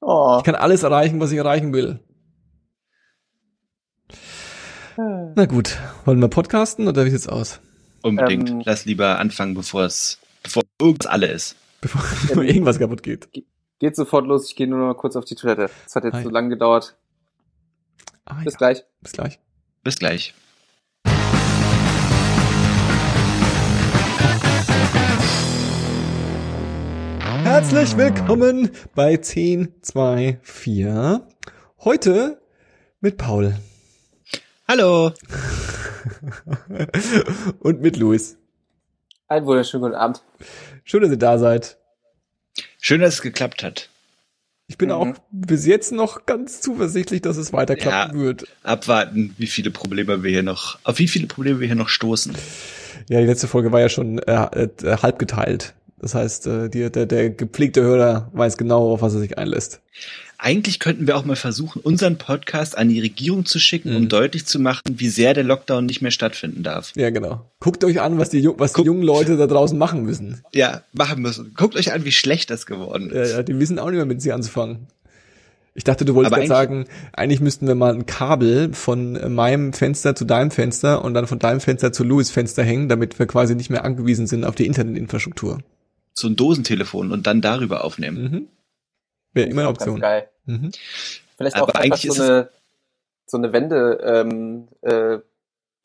Oh. Ich kann alles erreichen, was ich erreichen will. Na gut, wollen wir podcasten oder wie sieht's aus? Unbedingt. Ähm, Lass lieber anfangen, bevor es, bevor irgendwas alle ist. Bevor irgendwas kaputt geht. Geht sofort los, ich gehe nur noch mal kurz auf die Toilette. Das hat jetzt Hi. so lange gedauert. Ah, Bis ja. gleich. Bis gleich. Bis gleich. Herzlich willkommen bei 10, 2, 4. Heute mit Paul Hallo. und mit Luis. Einen wunderschönen guten Abend. Schön, dass ihr da seid. Schön, dass es geklappt hat. Ich bin Mhm. auch bis jetzt noch ganz zuversichtlich, dass es weiter klappen Ja. wird. Abwarten, wie viele Probleme wir hier noch, auf wie viele Probleme wir hier noch stoßen. Ja, die letzte Folge war ja schon äh, äh, halb geteilt. Das heißt, äh, die, der, der gepflegte Hörer weiß genau, auf was er sich einlässt. Eigentlich könnten wir auch mal versuchen, unseren Podcast an die Regierung zu schicken, Mhm. um deutlich zu machen, wie sehr der Lockdown nicht mehr stattfinden darf. Ja, genau. Guckt euch an, was die, was die jungen Leute da draußen machen müssen. Ja, machen müssen. Guckt euch an, wie schlecht das geworden Ja, ist. ja, die wissen auch nicht mehr, mit sie anzufangen. Ich dachte, du wolltest gerade sagen, eigentlich müssten wir mal ein Kabel von äh, meinem Fenster zu deinem Fenster und dann von deinem Fenster zu Louis Fenster hängen, damit wir quasi nicht mehr angewiesen sind auf die Internetinfrastruktur. So ein Dosentelefon und dann darüber aufnehmen. Mhm. Wäre immer eine Option. geil. Mhm. Vielleicht Aber auch einfach eigentlich so ist eine, so eine Wende, ähm, äh,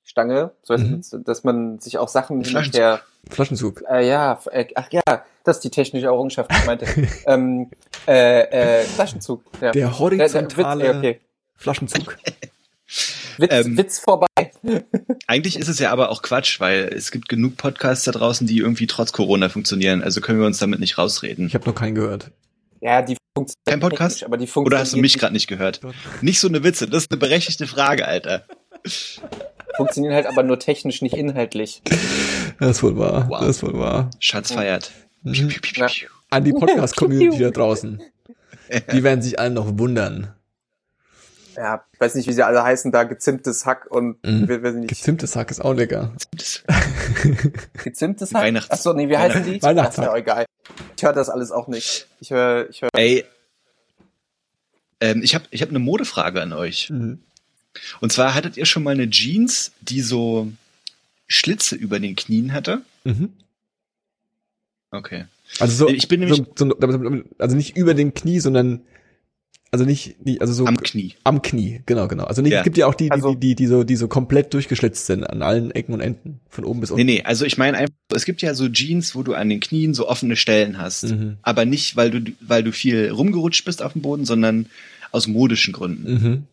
Stange, so Mhm. dass man sich auch Sachen Flaschenzug. hinterher, Flaschenzug. äh, ja, äh, ach ja, das ist die technische Errungenschaft, die ich meinte. ähm, äh, äh, Flaschenzug. Ja. Der Der- der horizontale Witz, ja, okay. Flaschenzug. Witz, Ähm, Witz vorbei. Eigentlich ist es ja aber auch Quatsch, weil es gibt genug Podcasts da draußen, die irgendwie trotz Corona funktionieren. Also können wir uns damit nicht rausreden. Ich habe noch keinen gehört. Ja, die funktioniert Kein Podcast? aber die Oder funktioniert hast du mich gerade nicht gehört? Nicht so eine Witze, das ist eine berechtigte Frage, Alter. funktionieren halt aber nur technisch, nicht inhaltlich. Das ist wohl wahr. Wow. Das ist wohl wahr. Schatz feiert. Mhm. Ja. An die Podcast-Community da draußen. Die werden sich alle noch wundern. Ja, weiß nicht, wie sie alle heißen, da gezimmtes Hack und Mhm. wir, wir sind nicht Gezimmtes Hack ist auch lecker. Gezimmtes Hack. Weihnachts- Achso, nee, wie heißen die? Weihnachtshack. Das ist ja egal. Ich höre das alles auch nicht. Ich höre, ich höre. Ey, ähm, ich habe ich hab eine Modefrage an euch. Mhm. Und zwar hattet ihr schon mal eine Jeans, die so Schlitze über den Knien hatte? Mhm. Okay. Also so, Ich bin nämlich- so, so, also nicht über dem Knie, sondern also nicht, nicht also so Am Knie. am Knie, genau, genau. Also nicht, Ja. es gibt ja auch die, die, Also- die, die, die so, die so komplett durchgeschlitzt sind an allen Ecken und Enden, von oben bis Nee, unten. nee, also ich meine einfach, es gibt ja so Jeans, wo du an den Knien so offene Stellen hast. Mhm. Aber nicht, weil du, weil du viel rumgerutscht bist auf dem Boden, sondern aus modischen Gründen. Mhm.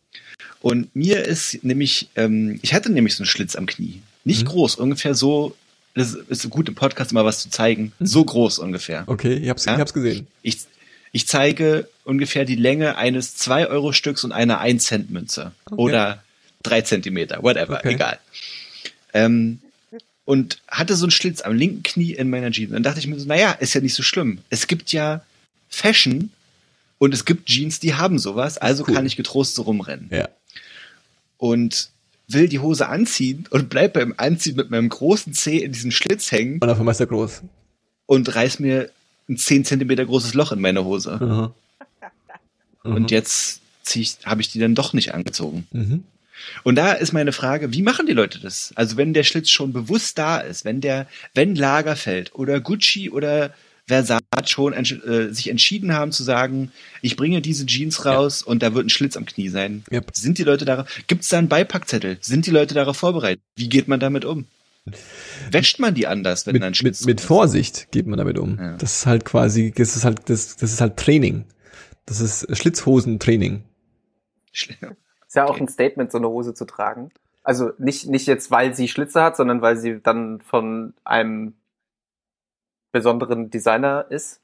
Und mir ist nämlich, ähm, ich hatte nämlich so einen Schlitz am Knie. Nicht Mhm. groß, ungefähr so, das ist gut im Podcast immer was zu zeigen. Mhm. So groß ungefähr. Okay, ich hab's, Ja? ich hab's gesehen. Ich, ich zeige ungefähr die Länge eines 2-Euro-Stücks und einer 1-Cent-Münze. Okay. Oder 3 Zentimeter, whatever, Okay. egal. Ähm, und hatte so einen Schlitz am linken Knie in meiner Jeans. Dann dachte ich mir so, naja, ist ja nicht so schlimm. Es gibt ja Fashion und es gibt Jeans, die haben sowas, also Cool. kann ich getrost so rumrennen. Ja. Und will die Hose anziehen und bleib beim Anziehen mit meinem großen Zeh in diesem Schlitz hängen Und auf einmal ist er groß. und reiß mir ein 10 Zentimeter großes Loch in meine Hose. Aha. Mhm. Und jetzt habe ich die dann doch nicht angezogen. Mhm. Und da ist meine Frage, wie machen die Leute das? Also wenn der Schlitz schon bewusst da ist, wenn der, wenn Lagerfeld oder Gucci oder Versace schon äh, sich entschieden haben zu sagen, ich bringe diese Jeans raus und da wird ein Schlitz am Knie sein. Yep. Sind die Leute darauf, gibt es da einen Beipackzettel? Sind die Leute darauf vorbereitet? Wie geht man damit um? Wäscht man die anders, wenn Mit, ein mit, Schlitz mit ist? Vorsicht geht man damit um. Ja. Das ist halt quasi, das ist halt, das, das ist halt Training. Das ist Schlitzhosentraining. Ist ja auch ein Statement, so eine Hose zu tragen. Also nicht, nicht jetzt, weil sie Schlitze hat, sondern weil sie dann von einem besonderen Designer ist.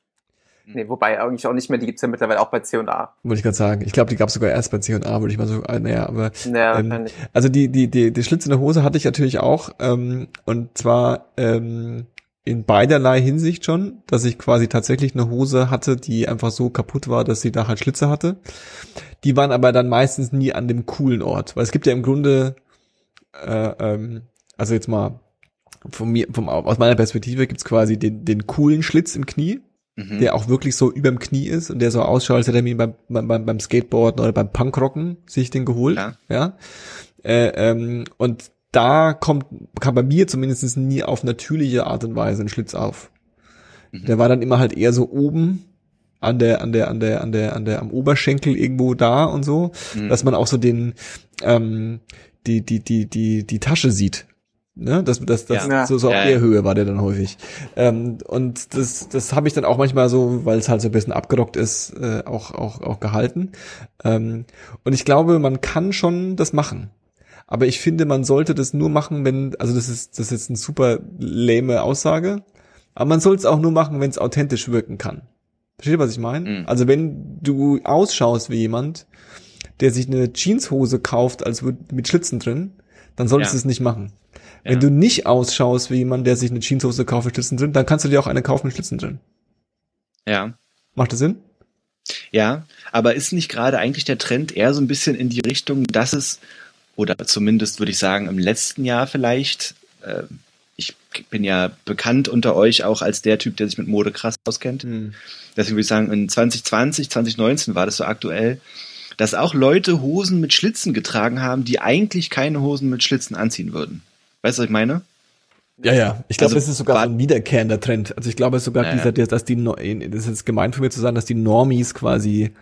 Nee, wobei eigentlich auch nicht mehr, die gibt's ja mittlerweile auch bei C&A. Wollte ich gerade sagen. Ich glaube, die gab es sogar erst bei C&A, würde ich mal so, äh, naja, aber Naja, Ähm. Also die, die, die, die Schlitz in der Hose hatte ich natürlich auch, ähm, und zwar ähm, in beiderlei Hinsicht schon, dass ich quasi tatsächlich eine Hose hatte, die einfach so kaputt war, dass sie da halt Schlitze hatte. Die waren aber dann meistens nie an dem coolen Ort, weil es gibt ja im Grunde, äh, ähm, also jetzt mal von mir, vom, aus meiner Perspektive gibt's quasi den, den coolen Schlitz im Knie, mhm. der auch wirklich so überm Knie ist und der so ausschaut, als hätte er ihn beim, beim, beim Skateboarden oder beim Punkrocken sich den geholt. Ja. ja? Äh, ähm, und da kommt, kam bei mir zumindest nie auf natürliche Art und Weise ein Schlitz auf. Mhm. Der war dann immer halt eher so oben an der, an der, an der, an der, an der, am Oberschenkel irgendwo da und so, mhm. dass man auch so den, ähm, die, die, die, die, die Tasche sieht. Ne? Das, das, das ja. so, so auf ja, der Höhe war der dann häufig. Ähm, und das, das habe ich dann auch manchmal so, weil es halt so ein bisschen abgerockt ist, äh, auch, auch, auch gehalten. Ähm, und ich glaube, man kann schon das machen. Aber ich finde, man sollte das nur machen, wenn, also das ist, das ist jetzt eine super lame Aussage, aber man soll es auch nur machen, wenn es authentisch wirken kann. Versteht ihr, was ich meine? Mhm. Also wenn du ausschaust wie jemand, der sich eine Jeanshose kauft, als mit Schlitzen drin, dann solltest ja. du es nicht machen. Ja. Wenn du nicht ausschaust wie jemand, der sich eine Jeanshose kauft mit Schlitzen drin, dann kannst du dir auch eine kaufen mit Schlitzen drin. Ja. Macht das Sinn? Ja, aber ist nicht gerade eigentlich der Trend eher so ein bisschen in die Richtung, dass es, oder zumindest würde ich sagen, im letzten Jahr vielleicht, äh, ich bin ja bekannt unter euch auch als der Typ, der sich mit Mode krass auskennt. Mhm. Deswegen würde ich sagen, in 2020, 2019 war das so aktuell, dass auch Leute Hosen mit Schlitzen getragen haben, die eigentlich keine Hosen mit Schlitzen anziehen würden. Weißt du, was ich meine? Ja, ja. Ich glaube, also, das ist sogar so ein wiederkehrender Trend. Also ich glaube sogar, naja. dieser, dass die, das ist gemein von mir zu sagen, dass die Normies quasi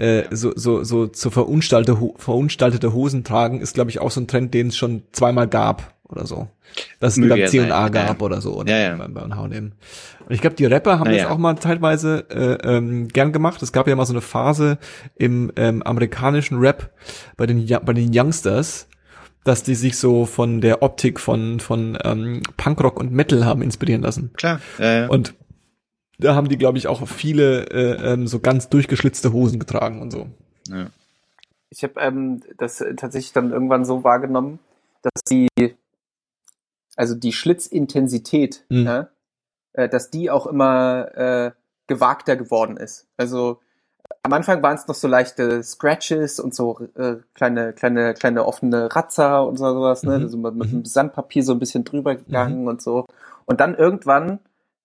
äh, so, so, so zu verunstaltete, verunstaltete Hosen tragen, ist, glaube ich, auch so ein Trend, den es schon zweimal gab oder so. Dass es wieder C&A gab ja. oder so oder ja, ja. beim, beim H&M. Und ich glaube, die Rapper haben das auch mal teilweise äh, ähm, gern gemacht. Es gab ja mal so eine Phase im ähm, amerikanischen Rap bei den bei den Youngsters, dass die sich so von der Optik von von ähm, Punkrock und Metal haben inspirieren lassen. Klar. Ja, ja. Und da haben die, glaube ich, auch viele äh, ähm, so ganz durchgeschlitzte Hosen getragen und so. Ja. Ich habe ähm, das tatsächlich dann irgendwann so wahrgenommen, dass die also die Schlitzintensität, mhm. ja, äh, dass die auch immer äh, gewagter geworden ist. Also am Anfang waren es noch so leichte Scratches und so äh, kleine, kleine, kleine offene Ratzer und so, sowas, ne? Mhm. Also mit, mit mhm. Sandpapier so ein bisschen drüber gegangen mhm. und so. Und dann irgendwann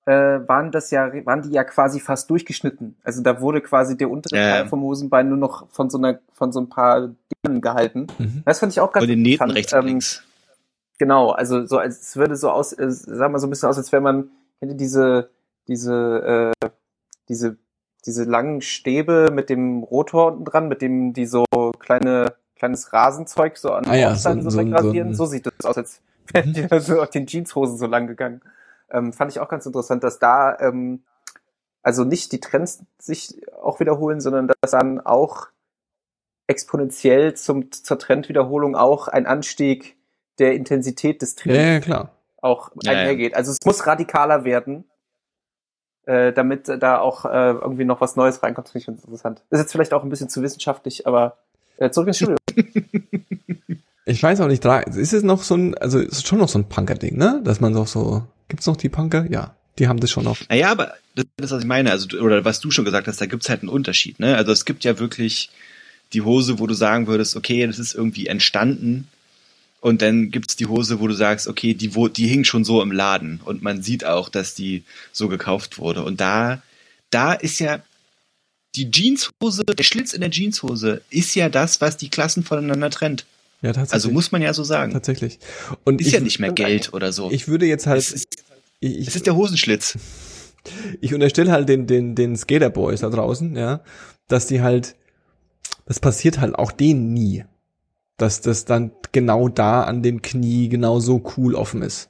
äh, waren das ja, waren die ja quasi fast durchgeschnitten. Also da wurde quasi der untere Teil vom Hosenbein nur noch von so einer, von so ein paar Dingen gehalten. Mhm. Das fand ich auch ganz Und den Nähten rechts und ähm, links. Genau, also so als es würde so aus, äh, sag mal so ein bisschen aus, als wenn man ihr diese diese äh, diese diese langen Stäbe mit dem Rotor unten dran, mit dem die so kleine kleines Rasenzeug so an ah, ja, so, so, wegrasieren. So, so, sieht das aus, als wären die mhm. so auf den Jeanshosen so lang gegangen. Ähm, fand ich auch ganz interessant, dass da ähm, also nicht die Trends sich auch wiederholen, sondern dass dann auch exponentiell zum, zur Trendwiederholung auch ein Anstieg der Intensität des Trainings ja, ja, klar. auch ja, einhergeht. Ja. Also es muss radikaler werden, äh, damit da auch äh, irgendwie noch was Neues reinkommt. Finde ich ganz interessant. ist jetzt vielleicht auch ein bisschen zu wissenschaftlich, aber äh, zurück ins Studio. ich weiß auch nicht, ist es noch so ein, also ist schon noch so ein Punker-Ding, ne? Dass man doch so, gibt's noch die Punker? Ja. Die haben das schon noch. Naja, aber das ist, was ich meine, also, oder was du schon gesagt hast, da gibt's halt einen Unterschied, ne? Also es gibt ja wirklich die Hose, wo du sagen würdest, okay, das ist irgendwie entstanden und dann gibt's die Hose, wo du sagst, okay, die, die hing schon so im Laden und man sieht auch, dass die so gekauft wurde. Und da, da ist ja die Jeanshose, der Schlitz in der Jeanshose ist ja das, was die Klassen voneinander trennt. Ja, tatsächlich. Also muss man ja so sagen. Tatsächlich. Und ist ich, ja nicht mehr Geld oder so. Ich würde jetzt halt. Es ist, ich, es ist der Hosenschlitz. Ich unterstelle halt den, den, den Skaterboys da draußen, ja, dass die halt, das passiert halt auch denen nie dass das dann genau da an dem Knie genau so cool offen ist.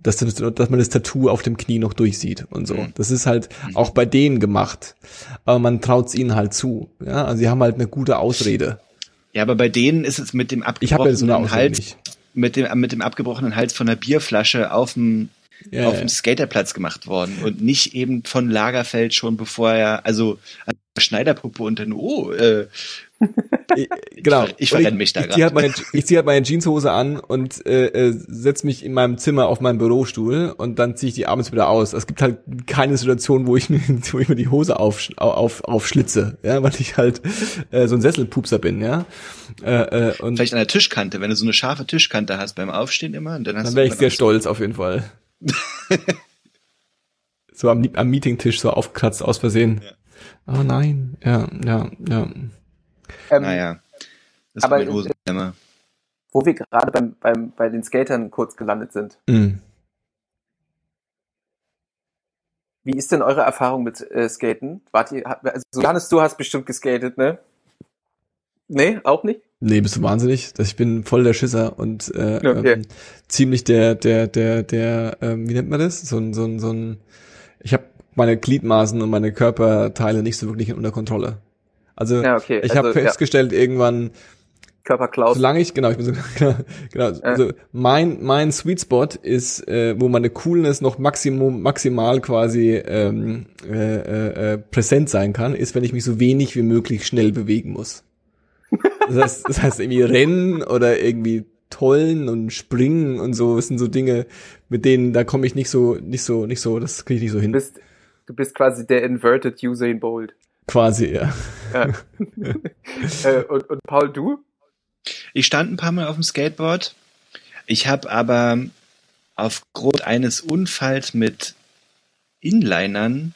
Dass, dass man das Tattoo auf dem Knie noch durchsieht und so. Mhm. Das ist halt mhm. auch bei denen gemacht. Aber man traut es ihnen halt zu. Ja, also sie haben halt eine gute Ausrede. Ja, aber bei denen ist es mit dem abgebrochenen so Hals, mit dem, mit dem abgebrochenen Hals von der Bierflasche auf dem, ja, auf ja. dem Skaterplatz gemacht worden und nicht eben von Lagerfeld schon bevor er, also Schneiderpuppe und dann, oh, äh, genau. Ich, ich verrenne mich da gerade. Halt meine, ich ziehe halt meine Jeanshose an und äh, äh, setze mich in meinem Zimmer auf meinen Bürostuhl und dann ziehe ich die abends wieder aus. Es gibt halt keine Situation, wo ich mir, wo ich mir die Hose auf, auf, aufschlitze, ja, weil ich halt äh, so ein Sesselpupser bin, ja. Äh, äh, und Vielleicht an der Tischkante, wenn du so eine scharfe Tischkante hast beim Aufstehen immer. Und dann dann wäre ich sehr stolz auf jeden Fall. so am, am Meetingtisch so aufgekratzt aus Versehen. Ja. Oh nein, ja, ja, ja. Ähm, naja, das aber, ist Hosenhemmer. Wo wir gerade beim, beim, bei den Skatern kurz gelandet sind. Mm. Wie ist denn eure Erfahrung mit äh, Skaten? Wart ihr, also Johannes, du hast bestimmt geskatet, ne? Nee, auch nicht? Nee, bist du wahnsinnig? Ich bin voll der Schisser und äh, okay. ähm, ziemlich der, der, der, der, ähm, wie nennt man das? So ein, so ein, so ein. Ich habe meine Gliedmaßen und meine Körperteile nicht so wirklich unter Kontrolle. Also ja, okay. ich also, habe festgestellt ja. irgendwann, Körperklaus. Solange ich, genau, ich bin so, genau, genau äh. also mein, mein Sweet Spot ist, äh, wo meine Coolness noch maximum, maximal quasi ähm, äh, äh, äh, präsent sein kann, ist, wenn ich mich so wenig wie möglich schnell bewegen muss. Das heißt, das heißt irgendwie rennen oder irgendwie tollen und springen und so, das sind so Dinge, mit denen, da komme ich nicht so, nicht so, nicht so, das kriege ich nicht so hin. Du bist, du bist quasi der inverted Usain Bolt. Quasi, ja. ja. äh, und, und Paul, du? Ich stand ein paar Mal auf dem Skateboard. Ich habe aber aufgrund eines Unfalls mit Inlinern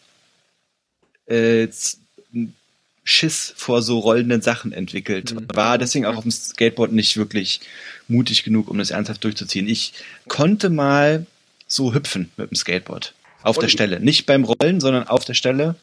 äh, Schiss vor so rollenden Sachen entwickelt. Mhm. War deswegen auch auf dem Skateboard nicht wirklich mutig genug, um das ernsthaft durchzuziehen. Ich konnte mal so hüpfen mit dem Skateboard. Auf der Stelle. Nicht beim Rollen, sondern auf der Stelle.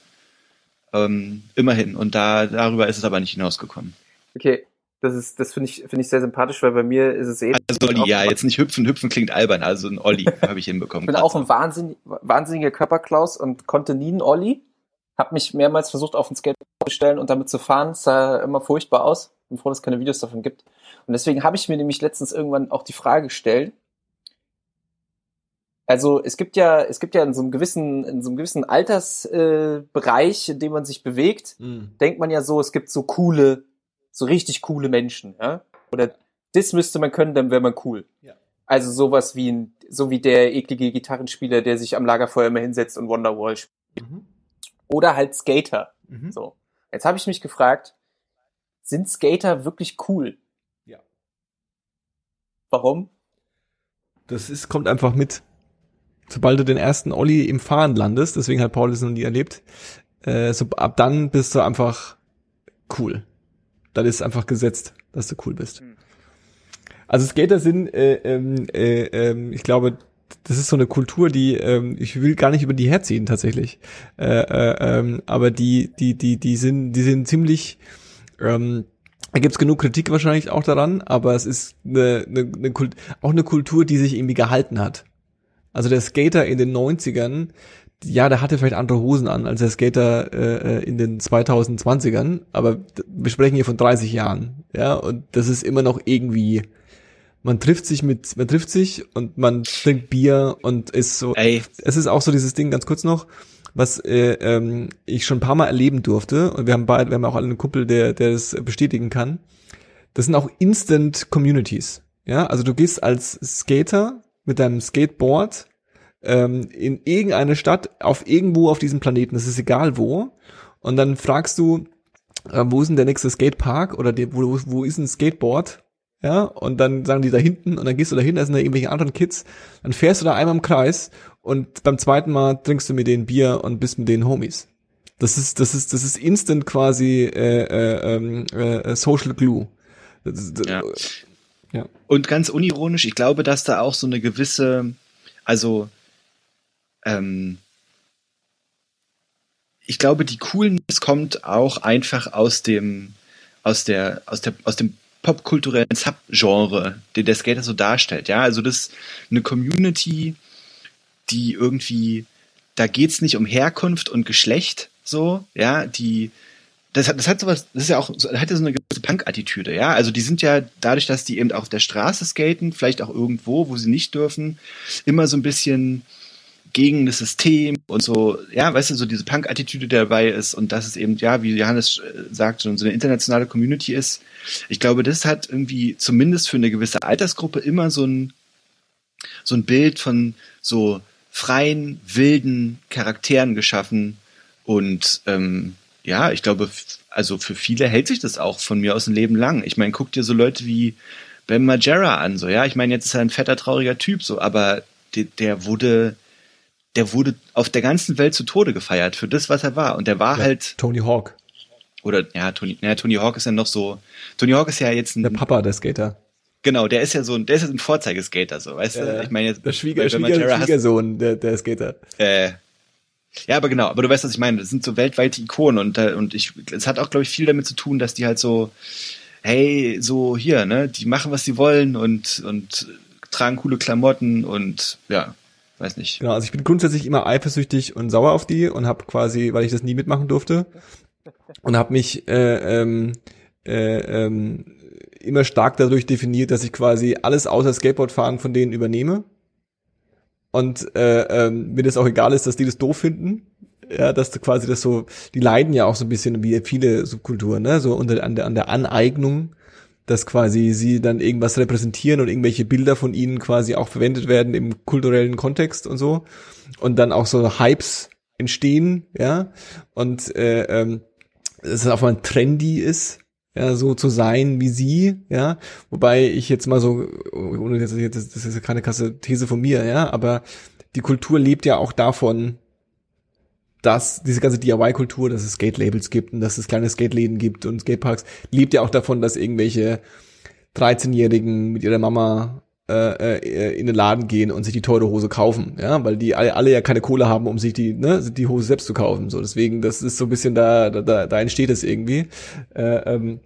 Ähm, immerhin. Und da, darüber ist es aber nicht hinausgekommen. Okay, das ist, das finde ich, finde ich sehr sympathisch, weil bei mir ist es eh. Also Olli, ja, jetzt nicht hüpfen, hüpfen klingt albern, also ein Olli habe ich hinbekommen. Ich bin auch ein wahnsinnig, wahnsinniger Körperklaus und konnte nie einen Olli. Hab mich mehrmals versucht, auf ein Skateboard zu stellen und damit zu fahren. Es sah immer furchtbar aus. Bin froh, dass es keine Videos davon gibt. Und deswegen habe ich mir nämlich letztens irgendwann auch die Frage gestellt. Also es gibt ja, es gibt ja in so einem gewissen, in so einem gewissen Altersbereich, äh, in dem man sich bewegt, mhm. denkt man ja so, es gibt so coole so richtig coole Menschen, ja? Oder das müsste man können, dann wäre man cool. Ja. Also sowas wie ein, so wie der eklige Gitarrenspieler, der sich am Lagerfeuer immer hinsetzt und Wonderwall spielt. Mhm. Oder halt Skater. Mhm. So. Jetzt habe ich mich gefragt, sind Skater wirklich cool? Ja. Warum? Das ist, kommt einfach mit. Sobald du den ersten Olli im Fahren landest, deswegen hat Paul das noch nie erlebt, äh, so ab dann bist du einfach cool dann ist einfach gesetzt, dass du cool bist. Hm. Also Skater sind, äh, ähm, äh, äh, ich glaube, das ist so eine Kultur, die ähm, ich will gar nicht über die herziehen tatsächlich, äh, äh, ähm, aber die, die, die, die sind, die sind ziemlich ähm, da gibt's genug Kritik wahrscheinlich auch daran, aber es ist eine, eine, eine Kult, auch eine Kultur, die sich irgendwie gehalten hat. Also der Skater in den 90ern, ja, der hatte vielleicht andere Hosen an als der Skater äh, in den 2020ern, aber wir sprechen hier von 30 Jahren, ja, und das ist immer noch irgendwie, man trifft sich mit, man trifft sich und man trinkt Bier und ist so, Ey. es ist auch so dieses Ding, ganz kurz noch, was äh, ähm, ich schon ein paar Mal erleben durfte und wir haben beide, wir haben auch alle einen Kumpel, der, der das bestätigen kann. Das sind auch Instant Communities, ja, also du gehst als Skater mit deinem Skateboard ähm, in irgendeine Stadt, auf irgendwo auf diesem Planeten, das ist egal wo, und dann fragst du, äh, wo ist denn der nächste Skatepark oder die, wo, wo ist ein Skateboard? Ja, und dann sagen die da hinten und dann gehst du da hin, da sind da irgendwelche anderen Kids, dann fährst du da einmal im Kreis und beim zweiten Mal trinkst du mit denen Bier und bist mit den Homies. Das ist, das ist, das ist instant quasi äh, äh, ähm, äh, Social Glue. Das, das, ja. ja. Und ganz unironisch, ich glaube, dass da auch so eine gewisse, also ähm, ich glaube, die Coolness kommt auch einfach aus dem, aus der, aus der, aus dem popkulturellen Subgenre, den der Skater so darstellt. Ja, also das ist eine Community, die irgendwie, da geht's nicht um Herkunft und Geschlecht, so, ja, die, das hat, das hat sowas, das ist ja auch, das hat ja so eine gewisse Punk-Attitüde, ja. Also die sind ja dadurch, dass die eben auch auf der Straße skaten, vielleicht auch irgendwo, wo sie nicht dürfen, immer so ein bisschen gegen das System und so, ja, weißt du, so diese Punk-Attitüde, dabei ist und dass es eben, ja, wie Johannes äh, sagt, so eine internationale Community ist. Ich glaube, das hat irgendwie zumindest für eine gewisse Altersgruppe immer so ein, so ein Bild von so freien, wilden Charakteren geschaffen und ähm, ja, ich glaube, also für viele hält sich das auch von mir aus ein Leben lang. Ich meine, guck dir so Leute wie Ben Majera an, so, ja, ich meine, jetzt ist er ein fetter, trauriger Typ, so, aber der, der wurde, der wurde auf der ganzen Welt zu Tode gefeiert für das, was er war. Und der war Ja, halt, Tony Hawk. oder ja, Tony, ja, Tony Hawk ist ja noch so, Tony Hawk ist ja jetzt ein, Der Papa der Skater. genau, der ist ja so ein, der ist ja ein Vorzeigeskater, so, weißt Ja, du? Ich meine jetzt, Der Schwieger, man Schwieger, Terra hast- Schwiegersohn der, der Skater. Äh, ja, aber genau, aber du weißt, was ich meine. Das sind so weltweite Ikonen und, äh, und ich, es hat auch, glaube ich, viel damit zu tun, dass die halt so, hey, so hier, ne, die machen, was sie wollen und, und tragen coole Klamotten und ja, weiß nicht. Genau, also ich bin grundsätzlich immer eifersüchtig und sauer auf die und habe quasi, weil ich das nie mitmachen durfte, und habe mich äh, ähm, äh, ähm, immer stark dadurch definiert, dass ich quasi alles außer Skateboardfahren von denen übernehme und äh, ähm, mir das auch egal ist, dass die das doof finden. Ja, dass du quasi das so, die leiden ja auch so ein bisschen wie viele Subkulturen, ne, so unter an der, an der Aneignung, dass quasi sie dann irgendwas repräsentieren und irgendwelche Bilder von ihnen quasi auch verwendet werden im kulturellen Kontext und so. Und dann auch so Hypes entstehen, ja, und äh, ähm, es auf einmal trendy ist, ja, so zu sein wie sie, ja, wobei ich jetzt mal so, ohne das das ist ja keine krasse These von mir, ja, aber die Kultur lebt ja auch davon, dass diese ganze DIY-Kultur, dass es Skate-Labels gibt und dass es kleine Skate-Läden gibt und Skateparks, lebt ja auch davon, dass irgendwelche 13-Jährigen mit ihrer Mama äh, äh, in den Laden gehen und sich die teure Hose kaufen, ja, weil die alle, alle ja keine Kohle haben, um sich die, ne, die Hose selbst zu kaufen. So, deswegen, das ist so ein bisschen da, da, da, entsteht es irgendwie. Äh, ähm,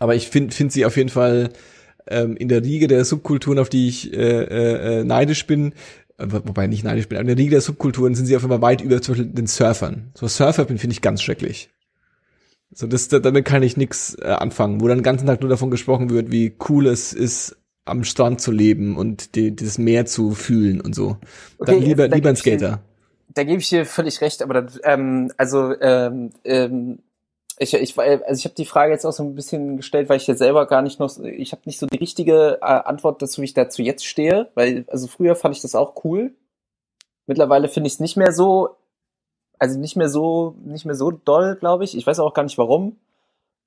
aber ich finde find sie auf jeden Fall ähm, in der Riege der Subkulturen, auf die ich äh, äh, äh, neidisch bin, wobei nicht neidisch bin, aber in der Riege der Subkulturen sind sie auf einmal weit über zum Beispiel den Surfern. So Surfer bin finde ich ganz schrecklich. So das, da- damit kann ich nix äh, anfangen, wo dann den ganzen Tag nur davon gesprochen wird, wie cool es ist, am Strand zu leben und die, dieses Meer zu fühlen und so. Dann Okay, lieber da lieber ein ich dir- Skater. da gebe ich dir völlig recht, aber das, ähm, also ähm, ähm, ich, ich, also ich habe die Frage jetzt auch so ein bisschen gestellt, weil ich jetzt selber gar nicht noch, ich habe nicht so die richtige äh, Antwort dazu, wie ich dazu jetzt stehe, weil also früher fand ich das auch cool. Mittlerweile finde ich es nicht mehr so, also nicht mehr so, nicht mehr so doll, glaube ich. Ich weiß auch gar nicht warum.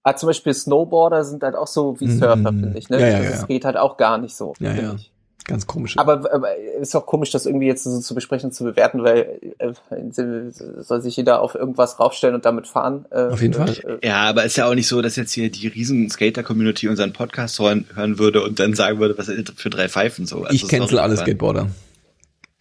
Ah, zum Beispiel Snowboarder sind halt auch so wie. Surfer, finde ich. Ne? Ja, ja, also ja. Es geht halt auch gar nicht so. Ja, finde. Ich. Ganz komisch. Aber, aber ist auch komisch, das irgendwie jetzt so zu besprechen, zu bewerten, weil äh, soll sich jeder auf irgendwas raufstellen und damit fahren. Äh, Auf jeden Fall. Äh, Ja, aber ist ja auch nicht so, dass jetzt hier die riesen Skater-Community unseren Podcast hören, hören würde und dann sagen würde, was ist das für drei Pfeifen so. Also, ich cancel alle Skateboarder.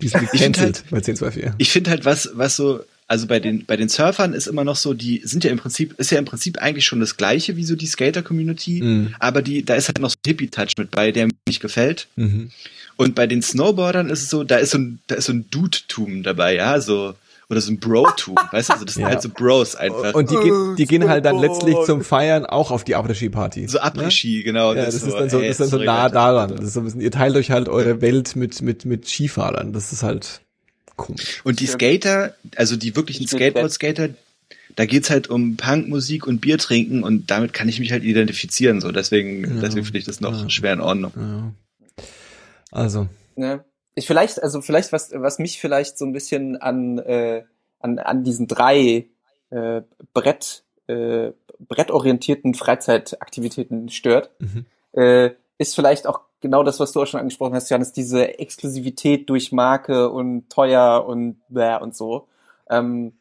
Die sind Ich find gecancelt halt- bei 1024. Ich finde halt, was, was so, also bei den, bei den Surfern ist immer noch so, die sind ja im Prinzip, ist ja im Prinzip eigentlich schon das Gleiche wie so die Skater-Community, Mhm. aber die, da ist halt noch so ein Hippie-Touch mit bei, der mir nicht gefällt. Mhm. Und bei den Snowboardern ist es so, da ist so ein, da ist so ein Dude-Tum dabei, ja, so, oder so ein Bro-Tum, weißt du, also das sind Ja. halt so Bros einfach. Und die, gehen, die gehen halt dann letztlich zum Feiern auch auf die Après-Ski-Party. so Après-Ski, genau. Ja, das, ist dann so, ey, das ist dann so nah daran. Das ist so ein bisschen, ihr teilt euch halt eure Welt mit, mit, mit Skifahrern. Das ist halt komisch. Und die Skater, also die wirklichen Skateboard-Skater, da geht's halt um Punkmusik und Bier trinken und damit kann ich mich halt identifizieren, so. Deswegen, Ja. deswegen finde ich das noch Ja. schwer in Ordnung. Ja. Also, ne? Ich vielleicht, also vielleicht was, was mich vielleicht so ein bisschen an äh, an, an diesen drei äh, Brett äh, brettorientierten Freizeitaktivitäten stört, mhm. äh, ist vielleicht auch genau das, was du auch schon angesprochen hast, Janis, diese Exklusivität durch Marke und teuer und bäh und so. Ähm,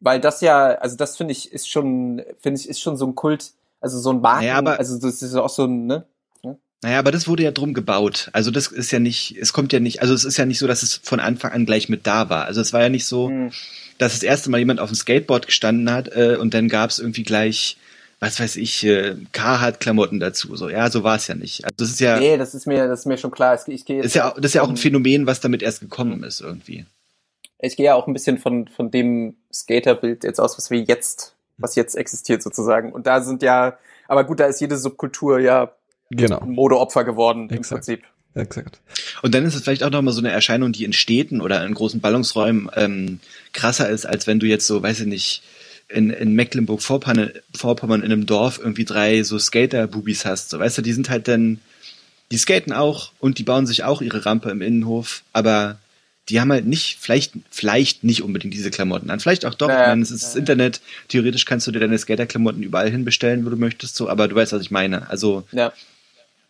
weil das ja, also das finde ich, ist schon, finde ich, ist schon so ein Kult, also so ein Marken, Naja, aber- also das ist auch so ein, ne? Naja, aber das wurde ja drum gebaut. Also das ist ja nicht, es kommt ja nicht, also es ist ja nicht so, dass es von Anfang an gleich mit da war. Also es war ja nicht so, Hm. dass das erste Mal jemand auf dem Skateboard gestanden hat äh, und dann gab's irgendwie gleich, was weiß ich, äh, Carhartt-Klamotten dazu. So, ja, so war es ja nicht. Also das ist ja, Nee, das ist mir, das ist mir schon klar. Ich, ich gehe ist ja, auch- das ist ja auch ein Phänomen, was damit erst gekommen ist irgendwie. ich gehe ja auch ein bisschen von, von dem Skaterbild jetzt aus, was wir jetzt, was jetzt existiert sozusagen. Und da sind ja, aber gut, da ist jede Subkultur ja genau. ein Modeopfer geworden im Exakt. Prinzip. Exakt. Und dann ist es vielleicht auch nochmal so eine Erscheinung, die in Städten oder in großen Ballungsräumen ähm, krasser ist, als wenn du jetzt so, weiß ich nicht, in, in Mecklenburg-Vorpommern Vorpommern in einem Dorf irgendwie drei so Skater-Bubis hast. So, weißt du, die sind halt dann, die skaten auch und die bauen sich auch ihre Rampe im Innenhof, aber die haben halt nicht, vielleicht, vielleicht nicht unbedingt diese Klamotten an. Vielleicht auch doch, Naja, es ist das. Internet, theoretisch kannst du dir deine Skater-Klamotten überall hin bestellen, wo du möchtest, so, aber du weißt, was ich meine. Also, Ja.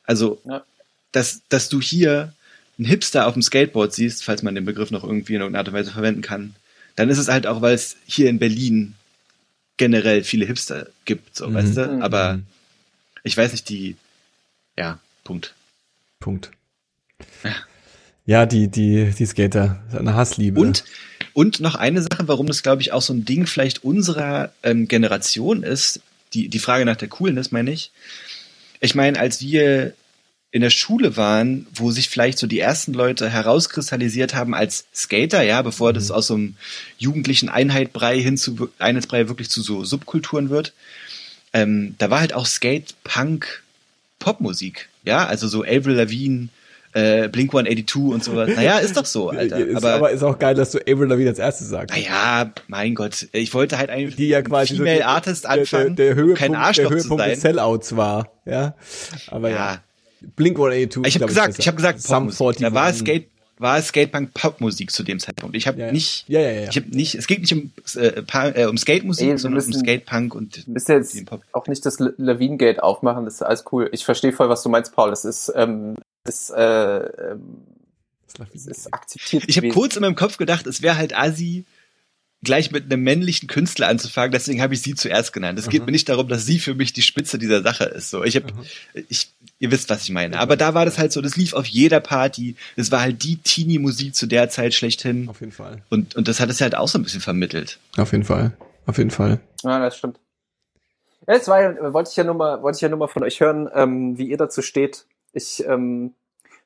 also, Ja. dass, dass du hier einen Hipster auf dem Skateboard siehst, falls man den Begriff noch irgendwie in irgendeiner Art und Weise verwenden kann, dann ist es halt auch, weil es hier in Berlin generell viele Hipster gibt, so, Mhm. weißt du? Mhm. Aber ich weiß nicht, die, ja, Punkt. Punkt. Ja. Ja, die, die, die Skater. Eine Hassliebe. Und, und noch eine Sache, warum das, glaube ich, auch so ein Ding vielleicht unserer ähm, Generation ist, die, die Frage nach der Coolness, meine ich. Ich meine, als wir in der Schule waren, wo sich vielleicht so die ersten Leute herauskristallisiert haben als Skater, ja, bevor das aus so einem jugendlichen Einheitbrei hin zu Einheitsbrei wirklich zu so Subkulturen wird, ähm, da war halt auch Skate, Punk, Popmusik, ja, also so Avril Lavigne, äh, Blink 182 und sowas. Naja, ist doch so, Alter. ist, aber, aber ist auch geil, dass du Avril Lavigne als erstes sagst. naja, mein Gott, ich wollte halt eigentlich die ja quasi so Female der- Artist der, der, anfangen, der um Höhepunkt, kein der Arschloch zu Höhepunkt des sein. Sellouts war, ja. Aber ja. Ja, Blink 182. ich habe gesagt, besser. ich habe gesagt, Popmusik. Da war 41. Skate, war Skatepunk Popmusik zu dem Zeitpunkt. Ich habe Ja, nicht, Ja, ja, ja. ich habe nicht, es geht nicht um äh, äh, um Skate-Musik, Ey, sondern um müssen- Skatepunk und Du bist jetzt auch nicht das La- Lawine-Gate aufmachen, das ist alles cool. Ich verstehe voll, was du meinst, Paul. Das ist, ähm, ist, äh, ähm, das ist akzeptiert. Ich habe kurz in meinem Kopf gedacht, es wäre halt Asi, gleich mit einem männlichen Künstler anzufangen, deswegen habe ich sie zuerst genannt. Es geht Aha. mir nicht darum, dass sie für mich die Spitze dieser Sache ist. So, ich habe, Aha. ich, ihr wisst, was ich meine. Aber da war das halt so, das lief auf jeder Party. Das war halt die Teenie-Musik zu der Zeit schlechthin. Auf jeden Fall. Und, und das hat es halt auch so ein bisschen vermittelt. Auf jeden Fall. Auf jeden Fall. Ja, das stimmt. Ja, Jetzt war, ja- wollte ich ja nur mal, wollte ich ja nur mal von euch hören, ähm, wie ihr dazu steht. Ich, ähm,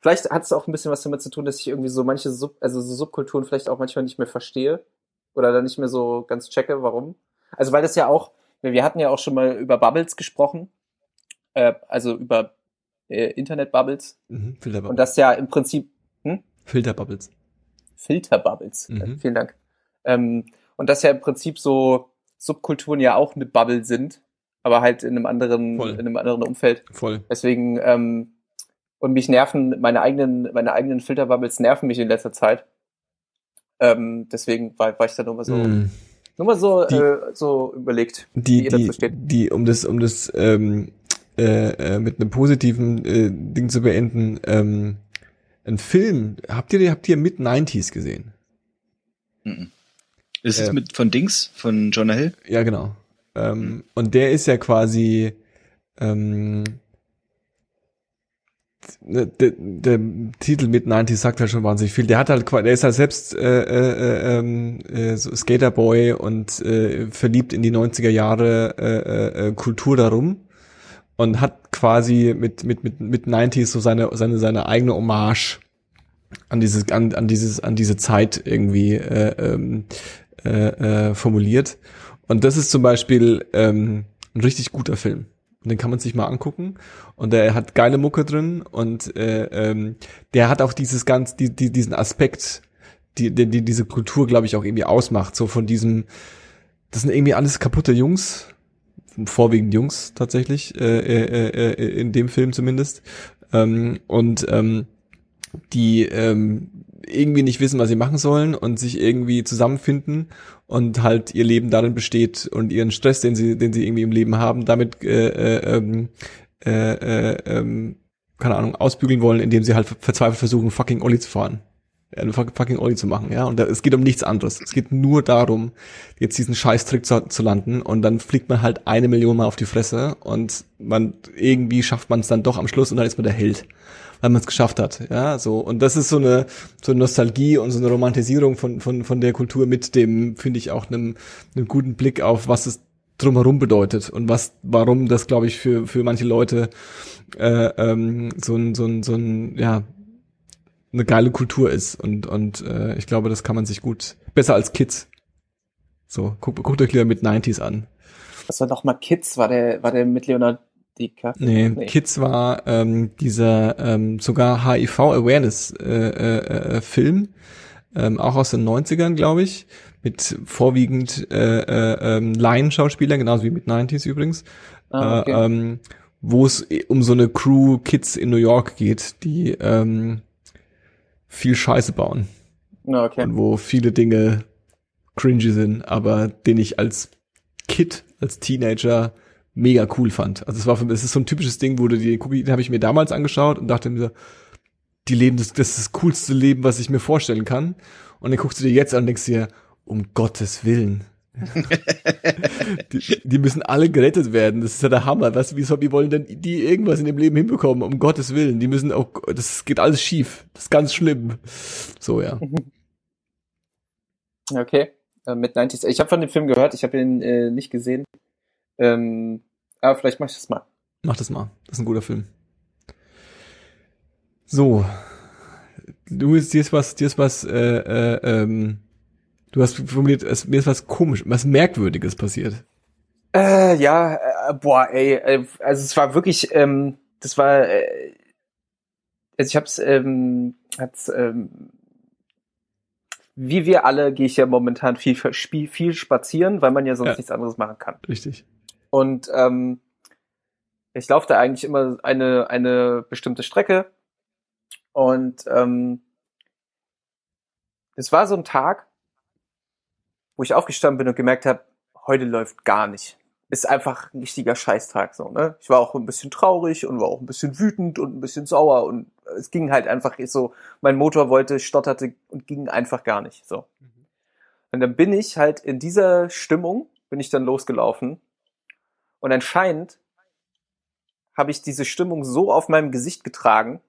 vielleicht hat es auch ein bisschen was damit zu tun, dass ich irgendwie so manche Sub, also so Subkulturen vielleicht auch manchmal nicht mehr verstehe oder dann nicht mehr so ganz checke, warum. Also weil das ja auch, wir hatten ja auch schon mal über Bubbles gesprochen, äh, also über äh, Internet-Bubbles Mhm. Filterbubbles. und das ja im Prinzip Filterbubbles. Filterbubbles. Mhm. Äh, vielen Dank. Ähm, und dass ja im Prinzip so Subkulturen ja auch eine Bubble sind, aber halt in einem anderen, Voll. in einem anderen Umfeld. Voll. Deswegen, ähm, und mich nerven, meine eigenen, meine eigenen Filterbubbles nerven mich in letzter Zeit. Ähm, deswegen war, war ich da nur mal so, Mhm. nur mal so, Die- äh, so überlegt. wie die, ihr die, dazu steht. die, um das, um das ähm, äh, äh, mit einem positiven äh, Ding zu beenden, ähm, ein Film, habt ihr, habt ihr mit 90s gesehen? Mhm. Ist es Äh, mit von Dings, von Jonah Hill? Ja, genau. Ähm, Mhm. Und der ist ja quasi ähm, der, der Titel mit 90 sagt halt schon wahnsinnig viel. Der hat halt quasi, der ist halt selbst äh, äh, ähm, äh, so Skaterboy und äh, verliebt in die 90er Jahre äh, äh, Kultur darum und hat quasi mit mit mit mit 90s so seine seine seine eigene Hommage an dieses an, an dieses an diese Zeit irgendwie äh, ähm, äh, äh, formuliert und das ist zum Beispiel ähm, ein richtig guter Film und den kann man sich mal angucken. Und der hat geile Mucke drin. Und äh, ähm, der hat auch dieses ganz die, die diesen Aspekt die, die, die diese Kultur glaube ich auch irgendwie ausmacht. So von diesem das sind irgendwie alles kaputte Jungs. Vorwiegend Jungs tatsächlich äh, äh, äh, in dem Film zumindest. Ähm, und ähm, die ähm, irgendwie nicht wissen, was sie machen sollen und sich irgendwie zusammenfinden und halt ihr Leben darin besteht und ihren Stress, den sie, den sie irgendwie im Leben haben, damit äh, äh, ähm, äh, äh, ähm, keine Ahnung, ausbügeln wollen, indem sie halt verzweifelt versuchen, fucking Olli zu fahren. Eine fuck- fucking Olli zu machen, ja. Und da, es geht um nichts anderes. Es geht nur darum, jetzt diesen Scheißtrick zu, zu landen und dann fliegt man halt eine Million Mal auf die Fresse und man irgendwie schafft man es dann doch am Schluss und dann ist man der Held weil man es geschafft hat, ja, so und das ist so eine so eine Nostalgie und so eine Romantisierung von von von der Kultur mit dem finde ich auch einem einem guten Blick auf was es drumherum bedeutet und was warum das glaube ich für für manche Leute äh, ähm, so ein so ein so ein ja eine geile Kultur ist und und äh, ich glaube das kann man sich gut besser als Kids so guckt, guckt euch lieber mit 90s an Was war noch mal Kids? War der, war der mit Leonardo DiCaprio? Nee, Nee. Kids war ähm, dieser ähm, sogar HIV-Awareness-Film, äh, äh, Film, ähm, auch aus den 90ern, glaube ich, mit vorwiegend äh, äh, ähm, Laienschauspielern, genauso wie mit 90s übrigens, Ah, okay. äh, ähm, wo es um so eine Crew Kids in New York geht, die ähm, viel Scheiße bauen okay. und wo viele Dinge cringy sind, aber den ich als Kid, als Teenager mega cool fand. Also es war für mich, es ist so ein typisches Ding, wo du die Cookie, den habe ich mir damals angeschaut und dachte mir so, die leben das, das ist das coolste Leben, was ich mir vorstellen kann. Und dann guckst du dir jetzt an und denkst dir, um Gottes Willen. Die, die, müssen alle gerettet werden. Das ist ja der Hammer. Was, wie, wie wollen denn die irgendwas in dem Leben hinbekommen? Um Gottes Willen. Die müssen auch, das geht alles schief. Das ist ganz schlimm. So, ja. Okay. Äh, mit 90s. Ich habe von dem Film gehört, ich habe ihn äh, nicht gesehen. Ähm, aber vielleicht mach ich das mal. Mach das mal. Das ist ein guter Film. So. Du, dir ist was, dir ist was, äh, äh, ähm, du hast formuliert, es, mir ist was komisch, was Merkwürdiges passiert. Äh, ja, äh, boah, ey, äh, also es war wirklich, ähm, das war, äh, also ich hab's, ähm, hat's, ähm, wie wir alle gehe ich ja momentan viel, viel, viel spazieren, weil man ja sonst ja. nichts anderes machen kann. Richtig. Und ähm, ich laufe da eigentlich immer eine, eine bestimmte Strecke. Und ähm, es war so ein Tag, wo ich aufgestanden bin und gemerkt habe, heute läuft gar nicht. Ist einfach ein richtiger Scheißtag so, ne? Ich war auch ein bisschen traurig und war auch ein bisschen wütend und ein bisschen sauer und es ging halt einfach so, mein Motor wollte, stotterte und ging einfach gar nicht, so. Mhm. Und dann bin ich halt in dieser Stimmung, bin ich dann losgelaufen und anscheinend habe ich diese Stimmung so auf meinem Gesicht getragen,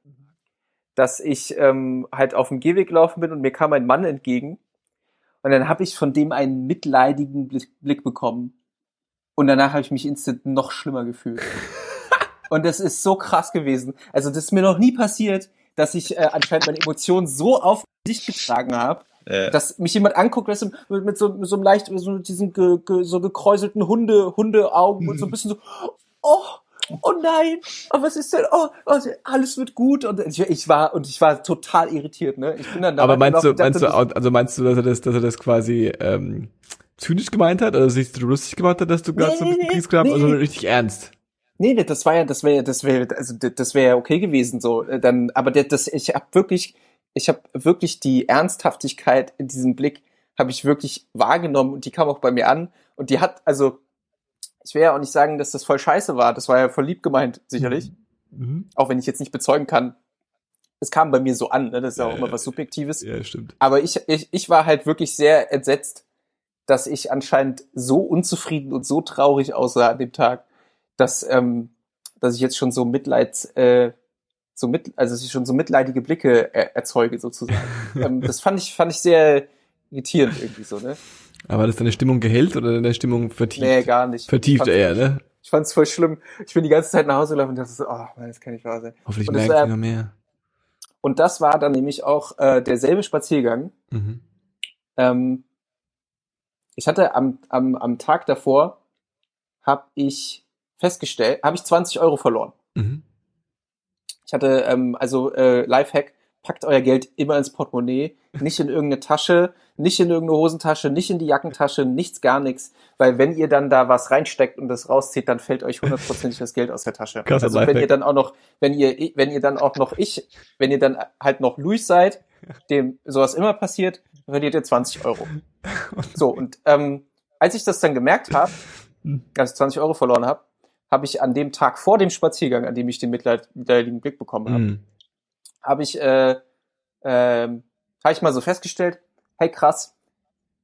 dass ich ähm, halt auf dem Gehweg gelaufen bin und mir kam ein Mann entgegen. Und dann habe ich von dem einen mitleidigen Blick bekommen. Und danach habe ich mich instant noch schlimmer gefühlt. und das ist so krass gewesen. Also das ist mir noch nie passiert, dass ich äh, anscheinend meine Emotionen so auf sich getragen habe, äh. dass mich jemand anguckt, weißt du, mit, so, mit so einem leicht, so diesen ge, ge, so gekräuselten Hunde, Hundeaugen und so ein bisschen so, oh, oh nein, oh, was ist denn, oh, oh, alles wird gut und ich, ich, war und ich war total irritiert, ne? Ich bin dann Aber meinst du, meinst du, also meinst du, dass er das, dass er das quasi ähm, zynisch gemeint hat, oder sich so lustig gemacht hat, dass du gerade nee, so ein bisschen Kriegsgrab, nee, also richtig ernst? Nee, das war ja, das wäre, das wäre, also das wäre ja okay gewesen so. Äh, dann, aber der, das, ich habe wirklich, ich habe wirklich die Ernsthaftigkeit in diesem Blick habe ich wirklich wahrgenommen und die kam auch bei mir an und die hat, also ich will ja auch nicht sagen, dass das voll scheiße war. Das war ja voll lieb gemeint, sicherlich. Mhm. mhm. Auch wenn ich jetzt nicht bezeugen kann. Es kam bei mir so an, ne? das ist ja, auch immer was Subjektives. Ja, stimmt. Aber ich, ich, ich war halt wirklich sehr entsetzt, dass ich anscheinend so unzufrieden und so traurig aussah an dem Tag, dass, ähm, dass ich jetzt schon so Mitleids, äh, so mit, also dass ich schon so mitleidige Blicke er, erzeuge sozusagen. ähm, das fand ich, fand ich sehr irritierend irgendwie so, ne? Aber das deine Stimmung gehält oder deine Stimmung vertieft? Nee, gar nicht. Vertieft eher, ne? Ich fand's voll schlimm. Ich bin die ganze Zeit nach Hause gelaufen und dachte so, oh man, das kann nicht wahr sein. Hoffentlich merke ich äh, noch mehr. Und das war dann nämlich auch äh, derselbe Spaziergang. Mhm. Ähm, ich hatte am, am, am Tag davor, habe ich festgestellt, habe ich 20 Euro verloren. Mhm. Ich hatte, ähm, also äh, Lifehack, packt euer Geld immer ins Portemonnaie, nicht in irgendeine Tasche, nicht in irgendeine Hosentasche, nicht in die Jackentasche, nichts, gar nichts. Weil wenn ihr dann da was reinsteckt und das rauszieht, dann fällt euch hundertprozentig das Geld aus der Tasche. Krass, also wenn ihr dann auch noch, wenn ihr, wenn ihr dann auch noch ich, wenn ihr dann halt noch Luis seid, dem sowas immer passiert, verliert ihr 20 Euro. So, und ähm, als ich das dann gemerkt habe, als ich 20 Euro verloren habe, habe ich an dem Tag vor dem Spaziergang, an dem ich den mitleidigen Blick bekommen habe, mm habe ich, äh, äh, habe ich mal so festgestellt, hey krass,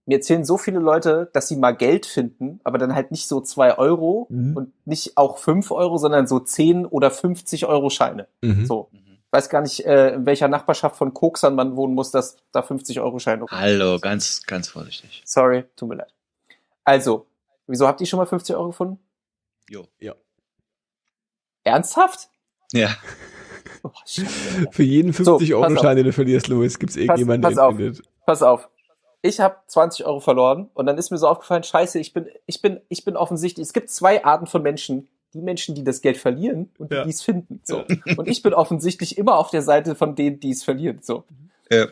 mir erzählen so viele Leute, dass sie mal Geld finden, aber dann halt nicht so zwei Euro mhm. und nicht auch fünf Euro, sondern so zehn oder 50 Euro Scheine. Mhm. So. Weiß gar nicht, äh, in welcher Nachbarschaft von Koksern man wohnen muss, dass da 50 Euro Scheine. Hallo, ganz, ganz vorsichtig. Sorry, tut mir leid. Also, wieso habt ihr schon mal 50 Euro gefunden? Jo. Ja. Ernsthaft? Ja. Oh, Für jeden 50-Euro-Schein, so, den du verlierst, Louis, gibt es irgendjemanden, pass, pass auf, findet. Pass auf. Ich habe 20 Euro verloren und dann ist mir so aufgefallen, scheiße, ich bin, ich bin, ich bin offensichtlich, es gibt zwei Arten von Menschen. Die Menschen, die das Geld verlieren und ja. die es finden. So. Ja. Und ich bin offensichtlich immer auf der Seite von denen, die es verlieren. So. Ja.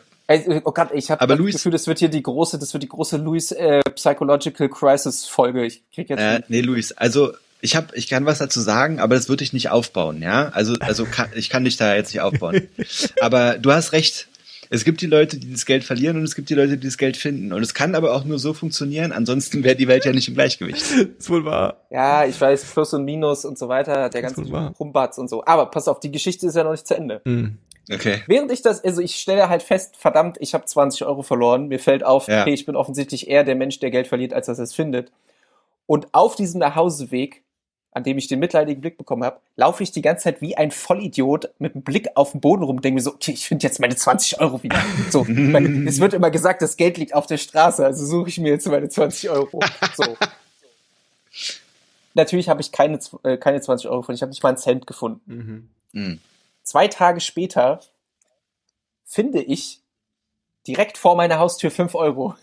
Oh Gott, ich habe das Gefühl, das wird hier die große, das wird die große Louis äh, Psychological Crisis Folge. Ich krieg jetzt. Äh, nee, Luis, also ich habe, ich kann was dazu sagen, aber das würde ich nicht aufbauen, ja. Also, also kann, ich kann dich da jetzt nicht aufbauen. aber du hast recht. Es gibt die Leute, die das Geld verlieren und es gibt die Leute, die das Geld finden. Und es kann aber auch nur so funktionieren, ansonsten wäre die Welt ja nicht im Gleichgewicht. ist wohl wahr. Ja, ich weiß, Plus und Minus und so weiter, der ganze Rumbatz und so. Aber pass auf, die Geschichte ist ja noch nicht zu Ende. Mhm. Okay. Während ich das, also ich stelle halt fest, verdammt, ich habe 20 Euro verloren. Mir fällt auf, Ja. okay, ich bin offensichtlich eher der Mensch, der Geld verliert, als dass er es findet. Und auf diesem Nachhauseweg, an dem ich den mitleidigen Blick bekommen habe, laufe ich die ganze Zeit wie ein Vollidiot mit dem Blick auf den Boden rum und denke mir so, okay, ich finde jetzt meine 20 Euro wieder. So, weil es wird immer gesagt, das Geld liegt auf der Straße, also suche ich mir jetzt meine 20 Euro. So. Natürlich habe ich keine, äh, keine 20 Euro gefunden, ich habe nicht mal einen Cent gefunden Mhm. Hm. zwei Tage später finde ich direkt vor meiner Haustür 5 Euro.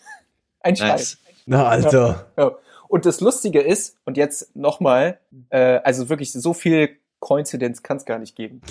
Ein Schein. Nice. Na, Alter. Ja. Und das Lustige ist, und jetzt nochmal, äh, also wirklich so viel Koinzidenz kann es gar nicht geben.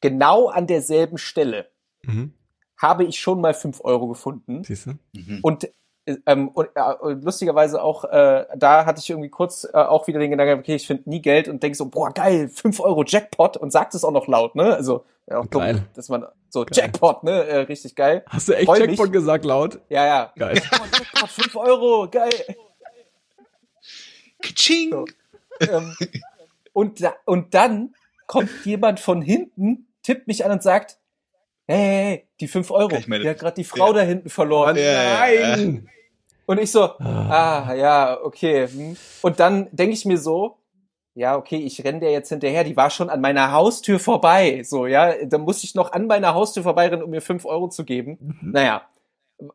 Genau an derselben Stelle Mhm. habe ich schon mal 5 Euro gefunden. Siehst du? Mhm. Und, äh, ähm, und, äh, und lustigerweise auch, äh, da hatte ich irgendwie kurz äh, auch wieder den Gedanken, okay, ich finde nie Geld und denke so, boah, geil, 5 Euro Jackpot und sagt es auch noch laut, ne? Also, ja, auch dumm, Geil. dass man so, Geil. Jackpot, ne? Äh, richtig geil. Hast du echt Freu Jackpot mich. gesagt laut? Ja, ja. Geil. Jackpot, Jackpot, 5 Euro, geil. Kaching. So. ähm, und, da, und dann kommt jemand von hinten, tippt mich an und sagt, hey, hey, hey die 5 Euro, meine- die hat gerade die Frau Ja. da hinten verloren. Ja, ja, ja. Nein! Und ich so, Ah. ah, ja, okay. hm. Und dann denke ich mir so, ja, okay, ich renne der jetzt hinterher, die war schon an meiner Haustür vorbei. So, ja, dann muss ich noch an meiner Haustür vorbeirennen, um mir 5 Euro zu geben. Mhm. Naja,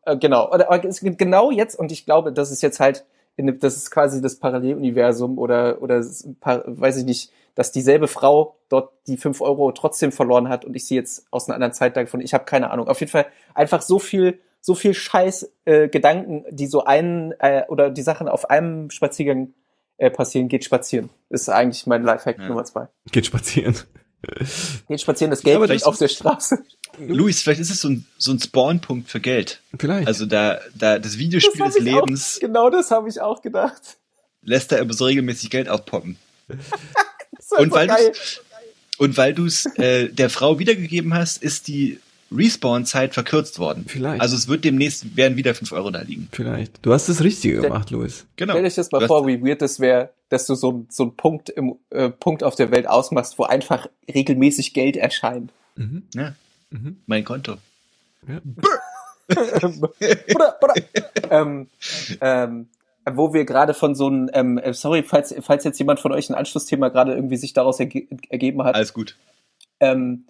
äh, genau. Aber genau jetzt, und ich glaube, das ist jetzt halt, in, das ist quasi das Paralleluniversum oder, oder weiß ich nicht, dass dieselbe Frau dort die 5 Euro trotzdem verloren hat und ich sie jetzt aus einer anderen Zeit davon, ich habe keine Ahnung. Auf jeden Fall einfach so viel, so viel Scheiß äh, Gedanken, die so einen äh, oder die Sachen auf einem Spaziergang äh, passieren, geht spazieren. Ist eigentlich mein Lifehack Ja. Nummer zwei. Geht spazieren. Geht spazieren, das Geld das auf der Straße. Luis, vielleicht ist es so ein, so ein Spawnpunkt für Geld. Vielleicht. Also da, da das Videospiel Das des ich auch- Lebens Genau das habe ich auch gedacht. lässt da immer so regelmäßig Geld aufpoppen. Und weil geil. du's, und weil du es äh, der Frau wiedergegeben hast, ist die Respawn-Zeit verkürzt worden. Vielleicht. Also es wird demnächst werden wieder 5 Euro da liegen. Vielleicht. Du hast das Richtige gemacht, Luis. Genau. Stell dich das mal Du vor, wie weird das wäre, dass du so, so einen Punkt im äh, Punkt auf der Welt ausmachst, wo einfach regelmäßig Geld erscheint. Mhm. Ja, Mhm. mein Konto. Ja. Bruder, Bruder. ähm, ähm, wo wir gerade von so einem, ähm, äh, sorry, falls, falls jetzt jemand von euch ein Anschlussthema gerade irgendwie sich daraus erge ergeben hat, Alles gut. ähm,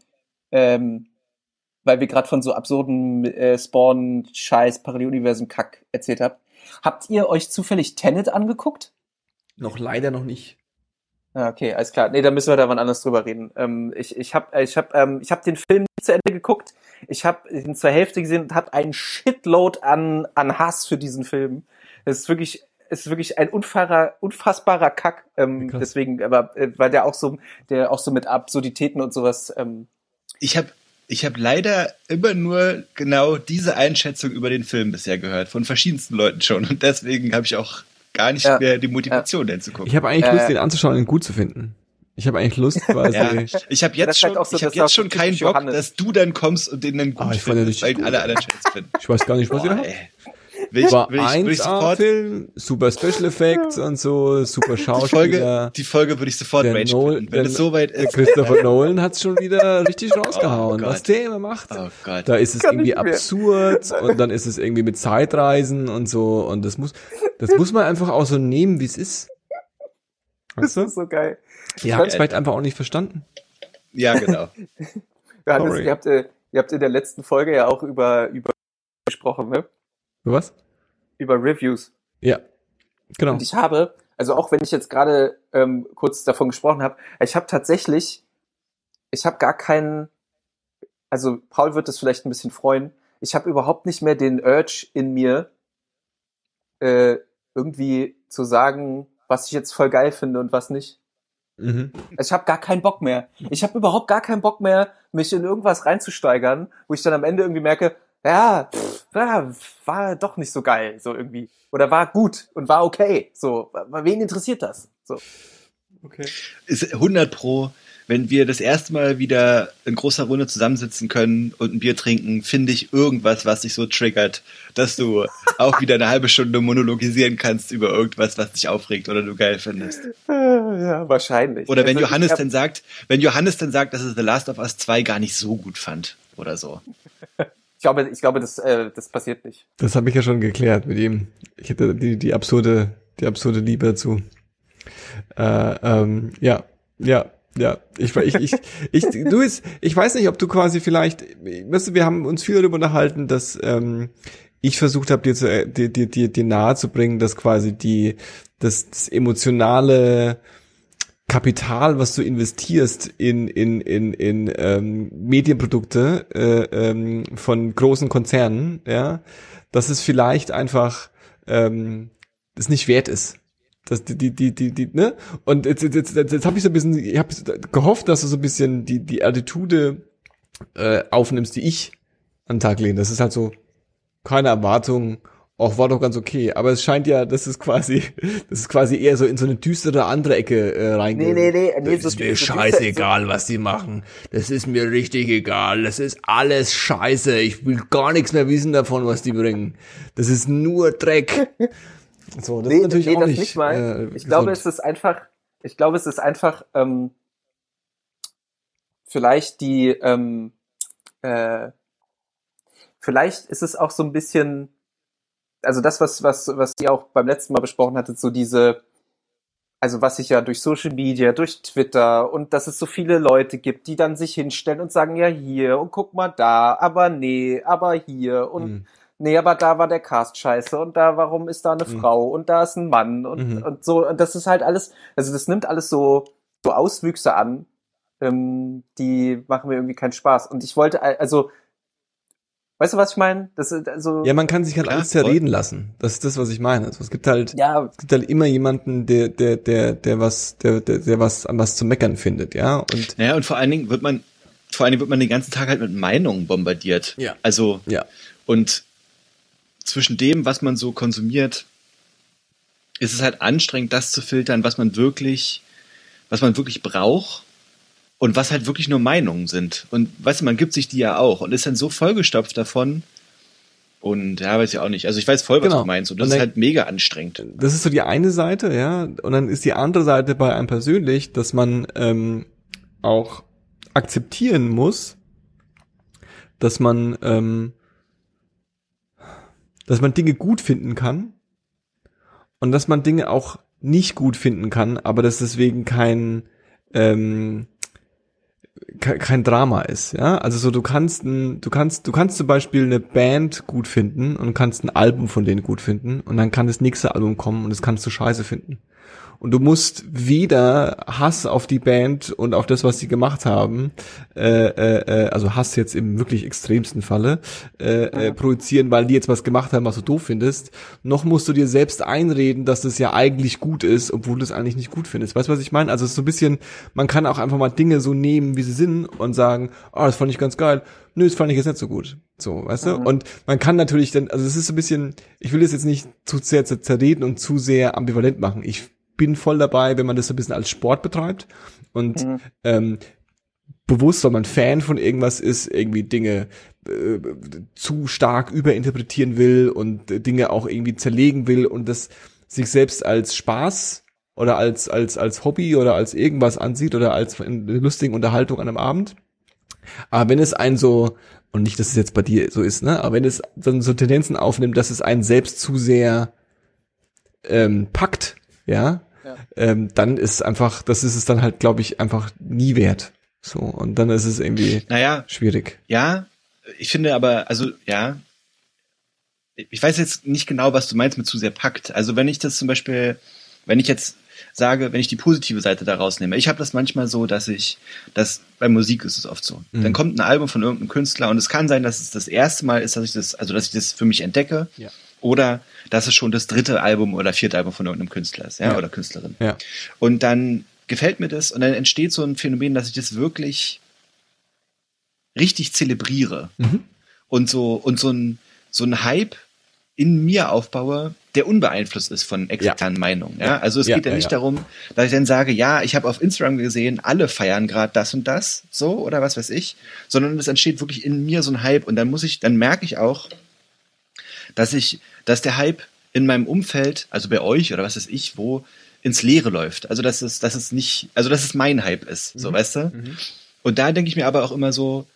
ähm, weil wir gerade von so absurden äh, Spawn, Scheiß, Paralleluniversen, Kack erzählt habt. Habt ihr euch zufällig Tenet angeguckt? Noch leider noch nicht. Ah, okay, alles klar. Nee, da müssen wir da wann anders drüber reden. Ähm, ich ich habe ich hab, ähm, ich hab den Film nicht zu Ende geguckt. Ich habe ihn zur Hälfte gesehen und habe einen Shitload an, an Hass für diesen Film. Es ist wirklich, es ist wirklich ein unfassbarer, unfassbarer Kack. Ähm, Krass. deswegen, aber äh, weil der auch so, der auch so mit Absurditäten und sowas. Ähm, Ich habe ich hab leider immer nur genau diese Einschätzung über den Film bisher gehört, von verschiedensten Leuten schon. Und deswegen habe ich auch gar nicht Ja. mehr die Motivation, den zu gucken. Ich habe eigentlich Äh. Lust, den anzuschauen und ihn gut zu finden. Ich habe eigentlich Lust, quasi. Ja, ich habe jetzt schon, halt auch so, ich hab jetzt schon keinen Bock, Johannes. dass du dann kommst und den dann gut Ah, ich fand den findest, weil ihn alle gut. anderen scheiße finden. Ich weiß gar nicht, was ihr Boah, habt. Ich, War will ich, will ich sofort, Film, super Special Effects und so, super die Folge, Schauspieler. die Folge würde ich sofort Der quitten, wenn es soweit Der ist. Christopher Nolan hat's schon wieder richtig rausgehauen, Gott. was der immer macht. Oh Gott. Da ist es Kann irgendwie absurd und dann ist es irgendwie mit Zeitreisen und so und das muss, das muss man einfach auch so nehmen, wie es ist. das Weißt du? ist so geil. Ihr habt es vielleicht einfach auch nicht verstanden. Ja, genau. Johannes, ihr habt, äh, ihr habt in der letzten Folge ja auch über, über gesprochen, ne? Was? Über Reviews. Ja. Genau. Und ich habe, also auch wenn ich jetzt gerade ähm, kurz davon gesprochen habe, ich habe tatsächlich, ich habe gar keinen, also Paul wird es vielleicht ein bisschen freuen, ich habe überhaupt nicht mehr den Urge in mir, äh, irgendwie zu sagen, was ich jetzt voll geil finde und was nicht. Mhm. Ich habe gar keinen Bock mehr. Ich habe überhaupt gar keinen Bock mehr, mich in irgendwas reinzusteigern, wo ich dann am Ende irgendwie merke, ja, pff, ja, war doch nicht so geil, so irgendwie. Oder war gut und war okay. So, wen interessiert das? So. Okay. Ist 100 pro wenn wir das erste Mal wieder in großer Runde zusammensitzen können und ein Bier trinken, finde ich irgendwas, was dich so triggert, dass du auch wieder eine halbe Stunde monologisieren kannst über irgendwas, was dich aufregt oder du geil findest. Ja, wahrscheinlich. Oder wenn Also, Johannes dann sagt, wenn Johannes dann sagt, dass er The Last of Us 2 gar nicht so gut fand oder so. Ich glaube, ich glaube, das, äh, das passiert nicht. Das habe ich ja schon geklärt mit ihm. Ich hätte die, die absurde, die absurde Liebe dazu. Äh, ähm, ja, ja, ja. Ich, ich, ich, ich, du ist, ich weiß nicht, ob du quasi vielleicht, weißt du, wir haben uns viel darüber unterhalten, dass ähm, ich versucht habe, dir, zu, äh, dir, dir, dir, dir nahe zu bringen, dass quasi die, das, das emotionale Kapital, was du investierst in in in in ähm, Medienprodukte äh, ähm, von großen Konzernen, ja, dass es vielleicht einfach ähm, es nicht wert ist. Das, die, die, die, die, die, ne? Und jetzt, jetzt, jetzt, jetzt, habe ich so ein bisschen, ich habe gehofft, dass du so ein bisschen die, die Attitude äh, aufnimmst, die ich an den Tag lege. Das ist halt so, keine Erwartung, auch war doch ganz okay. Aber es scheint ja, das ist quasi, das ist quasi eher so in so eine düstere andere Ecke äh, reingeht. Nee, nee, nee, nee, Das so- ist mir so- scheißegal, was die machen. Das ist mir richtig egal. Das ist alles scheiße. Ich will gar nichts mehr wissen davon, was die bringen. Das ist nur Dreck. So, das Nee, ist natürlich nee, auch das nicht. nicht mal. äh, ich glaube, gesund. es ist einfach, ich glaube, es ist einfach ähm, vielleicht die, ähm, äh, vielleicht ist es auch so ein bisschen, also das, was, was, was ihr auch beim letzten Mal besprochen hattet, so diese, also was sich ja durch Social Media, durch Twitter und dass es so viele Leute gibt, die dann sich hinstellen und sagen, ja hier und guck mal da, aber nee, aber hier und Mhm. nee, aber da war der Cast scheiße und da, warum ist da eine Mhm. Frau und da ist ein Mann und, Mhm. und so, und das ist halt alles, also das nimmt alles so, so Auswüchse an, ähm, die machen mir irgendwie keinen Spaß. Und ich wollte, al- also, weißt du, was ich meine? Das ist, also, Ja, man kann sich halt Klar, alles zerreden lassen. Das ist das, was ich meine. Also es gibt halt, ja, es gibt halt immer jemanden, der, der, der, der was, der, der, der was an was zu meckern findet, ja. Und Naja, und vor allen Dingen wird man, vor allen Dingen wird man den ganzen Tag halt mit Meinungen bombardiert. Ja. Also, ja, und zwischen dem, was man so konsumiert, ist es halt anstrengend, das zu filtern, was man wirklich, was man wirklich braucht und was halt wirklich nur Meinungen sind. Und weißt du, man gibt sich die ja auch und ist dann so vollgestopft davon. Und ja, weiß ich auch nicht. Also ich weiß voll, was Genau. du meinst. Und das Und ist dann- halt mega anstrengend. das ist so die eine Seite, ja. Und dann ist die andere Seite bei einem persönlich, dass man ähm, auch akzeptieren muss, dass man, ähm, dass man Dinge gut finden kann und dass man Dinge auch nicht gut finden kann, aber dass deswegen kein ähm, kein Drama ist, ja. Also so du kannst ein, du kannst du kannst zum Beispiel eine Band gut finden und kannst ein Album von denen gut finden und dann kann das nächste Album kommen und das kannst du scheiße finden. Und du musst weder Hass auf die Band und auf das, was sie gemacht haben, äh, äh, äh, also Hass jetzt im wirklich extremsten Falle, äh, äh, projizieren, weil die jetzt was gemacht haben, was du doof findest, noch musst du dir selbst einreden, dass das ja eigentlich gut ist, obwohl du es eigentlich nicht gut findest. Weißt du, was ich meine? Also es ist so ein bisschen, man kann auch einfach mal Dinge so nehmen, wie sie sind und sagen, ah, das fand ich ganz geil. Nö, das fand ich jetzt nicht so gut. So, weißt du? Und man kann natürlich dann, also es ist so ein bisschen, ich will das jetzt nicht zu sehr zer- zerreden und zu sehr ambivalent machen. Ich bin voll dabei, wenn man das so ein bisschen als Sport betreibt und Mhm. ähm, bewusst, weil man Fan von irgendwas ist, irgendwie Dinge äh, zu stark überinterpretieren will und Dinge auch irgendwie zerlegen will und das sich selbst als Spaß oder als als als Hobby oder als irgendwas ansieht oder als eine lustige Unterhaltung an einem Abend. Aber wenn es einen so und nicht, dass es jetzt bei dir so ist, ne? Aber wenn es dann so Tendenzen aufnimmt, dass es einen selbst zu sehr ähm, packt, ja, Ja. Ähm, dann ist einfach, das ist es dann halt, glaube ich, einfach nie wert. So und dann ist es irgendwie Naja, schwierig. Ja, ich finde aber, also ja, ich weiß jetzt nicht genau, was du meinst mit zu sehr packt. Also wenn ich das zum Beispiel, wenn ich jetzt sage, wenn ich die positive Seite da rausnehme, ich habe das manchmal so, dass ich, dass bei Musik ist es oft so. Mhm. Dann kommt ein Album von irgendeinem Künstler und es kann sein, dass es das erste Mal ist, dass ich das, also dass ich das für mich entdecke. Ja. Oder dass es schon das dritte Album oder vierte Album von irgendeinem Künstler ist, ja, Ja. oder Künstlerin. Ja. Und dann gefällt mir das und dann entsteht so ein Phänomen, dass ich das wirklich richtig zelebriere Mhm. und so und so ein so ein Hype in mir aufbaue, der unbeeinflusst ist von externen ja. Meinungen. Ja? Also es ja, geht ja, nicht darum, dass ich dann sage, ja, ich habe auf Instagram gesehen, alle feiern gerade das und das, so oder was weiß ich, sondern es entsteht wirklich in mir so ein Hype und dann muss ich, dann merke ich auch, dass ich, dass der Hype in meinem Umfeld, also bei euch oder was weiß ich, wo ins Leere läuft. Also dass es, dass es nicht, also dass es mein Hype ist, so mhm. weißt du. Mhm. Und da denke ich mir aber auch immer so,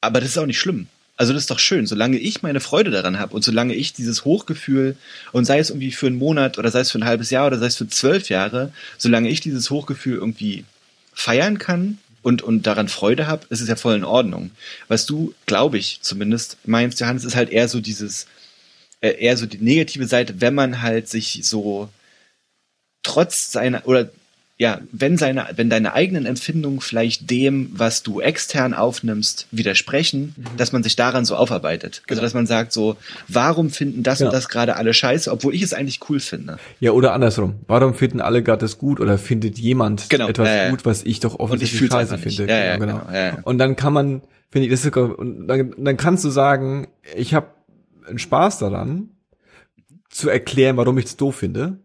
aber das ist auch nicht schlimm. Also das ist doch schön, solange ich meine Freude daran habe und solange ich dieses Hochgefühl und sei es irgendwie für einen Monat oder sei es für ein halbes Jahr oder sei es für zwölf Jahre, solange ich dieses Hochgefühl irgendwie feiern kann und, und daran Freude habe, ist es ja voll in Ordnung. Was du, glaube ich, zumindest meinst, Johannes, ist halt eher so dieses, äh, eher so die negative Seite, wenn man halt sich so trotz seiner oder ja, wenn seine, wenn deine eigenen Empfindungen vielleicht dem, was du extern aufnimmst, widersprechen, mhm. dass man sich daran so aufarbeitet. Also, genau. Also dass man sagt so, warum finden das ja. und das gerade alle scheiße, obwohl ich es eigentlich cool finde. Ja, oder andersrum. Warum finden alle gerade das gut oder findet jemand genau. etwas ja, ja. gut, was ich doch offensichtlich scheiße finde? Ja, ja, genau. genau. Und dann kann man, finde ich, das ist, und dann, dann kannst du sagen, ich habe einen Spaß daran, zu erklären, warum ich es doof finde.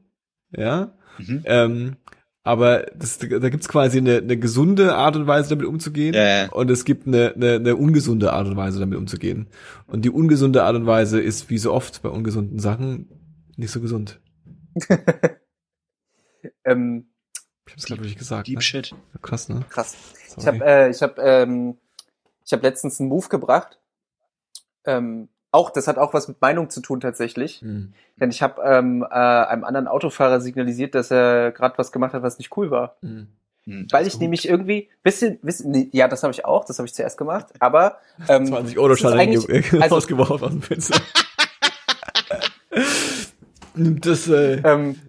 Ja. Mhm. Ähm, aber das, da gibt's quasi eine, eine gesunde Art und Weise, damit umzugehen. Ja, ja. Und es gibt eine, eine, eine ungesunde Art und Weise, damit umzugehen. Und die ungesunde Art und Weise ist, wie so oft bei ungesunden Sachen, nicht so gesund. ähm, ich hab's glaube ich gesagt. Deep ne? Shit. Krass, ne? Krass. Sorry. Ich habe äh, ich hab, ähm, ich hab letztens einen Move gebracht. Ähm, auch, das hat auch was mit Meinung zu tun tatsächlich. Mhm. Denn ich habe ähm, äh, einem anderen Autofahrer signalisiert, dass er gerade was gemacht hat, was nicht cool war. Mhm. Weil ich gut. nämlich irgendwie bisschen, bisschen nee, ja, das habe ich auch, das habe ich zuerst gemacht, aber ähm, 20 Euro Schaden also, ausgeworfen aus dem Fenster. das, äh ähm,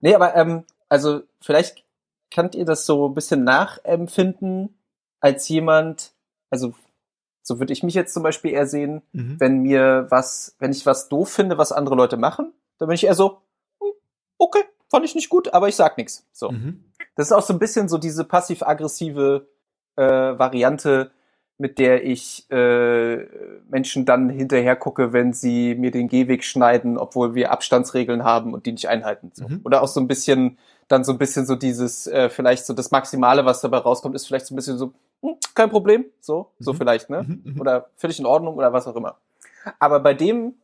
nee, aber ähm, also vielleicht könnt ihr das so ein bisschen nachempfinden als jemand, also so würde ich mich jetzt zum Beispiel eher sehen, mhm. wenn mir was, wenn ich was doof finde, was andere Leute machen, dann bin ich eher so, hm, okay, fand ich nicht gut, aber ich sag nichts. So. Mhm. Das ist auch so ein bisschen so diese passiv-aggressive äh, Variante, mit der ich äh, Menschen dann hinterher gucke, wenn sie mir den Gehweg schneiden, obwohl wir Abstandsregeln haben und die nicht einhalten. So. Mhm. Oder auch so ein bisschen, dann so ein bisschen so dieses, äh, vielleicht so das Maximale, was dabei rauskommt, ist vielleicht so ein bisschen so, hm, kein Problem, so, so mhm. vielleicht, ne? Mhm, mhm. Oder völlig in Ordnung oder was auch immer. Aber bei dem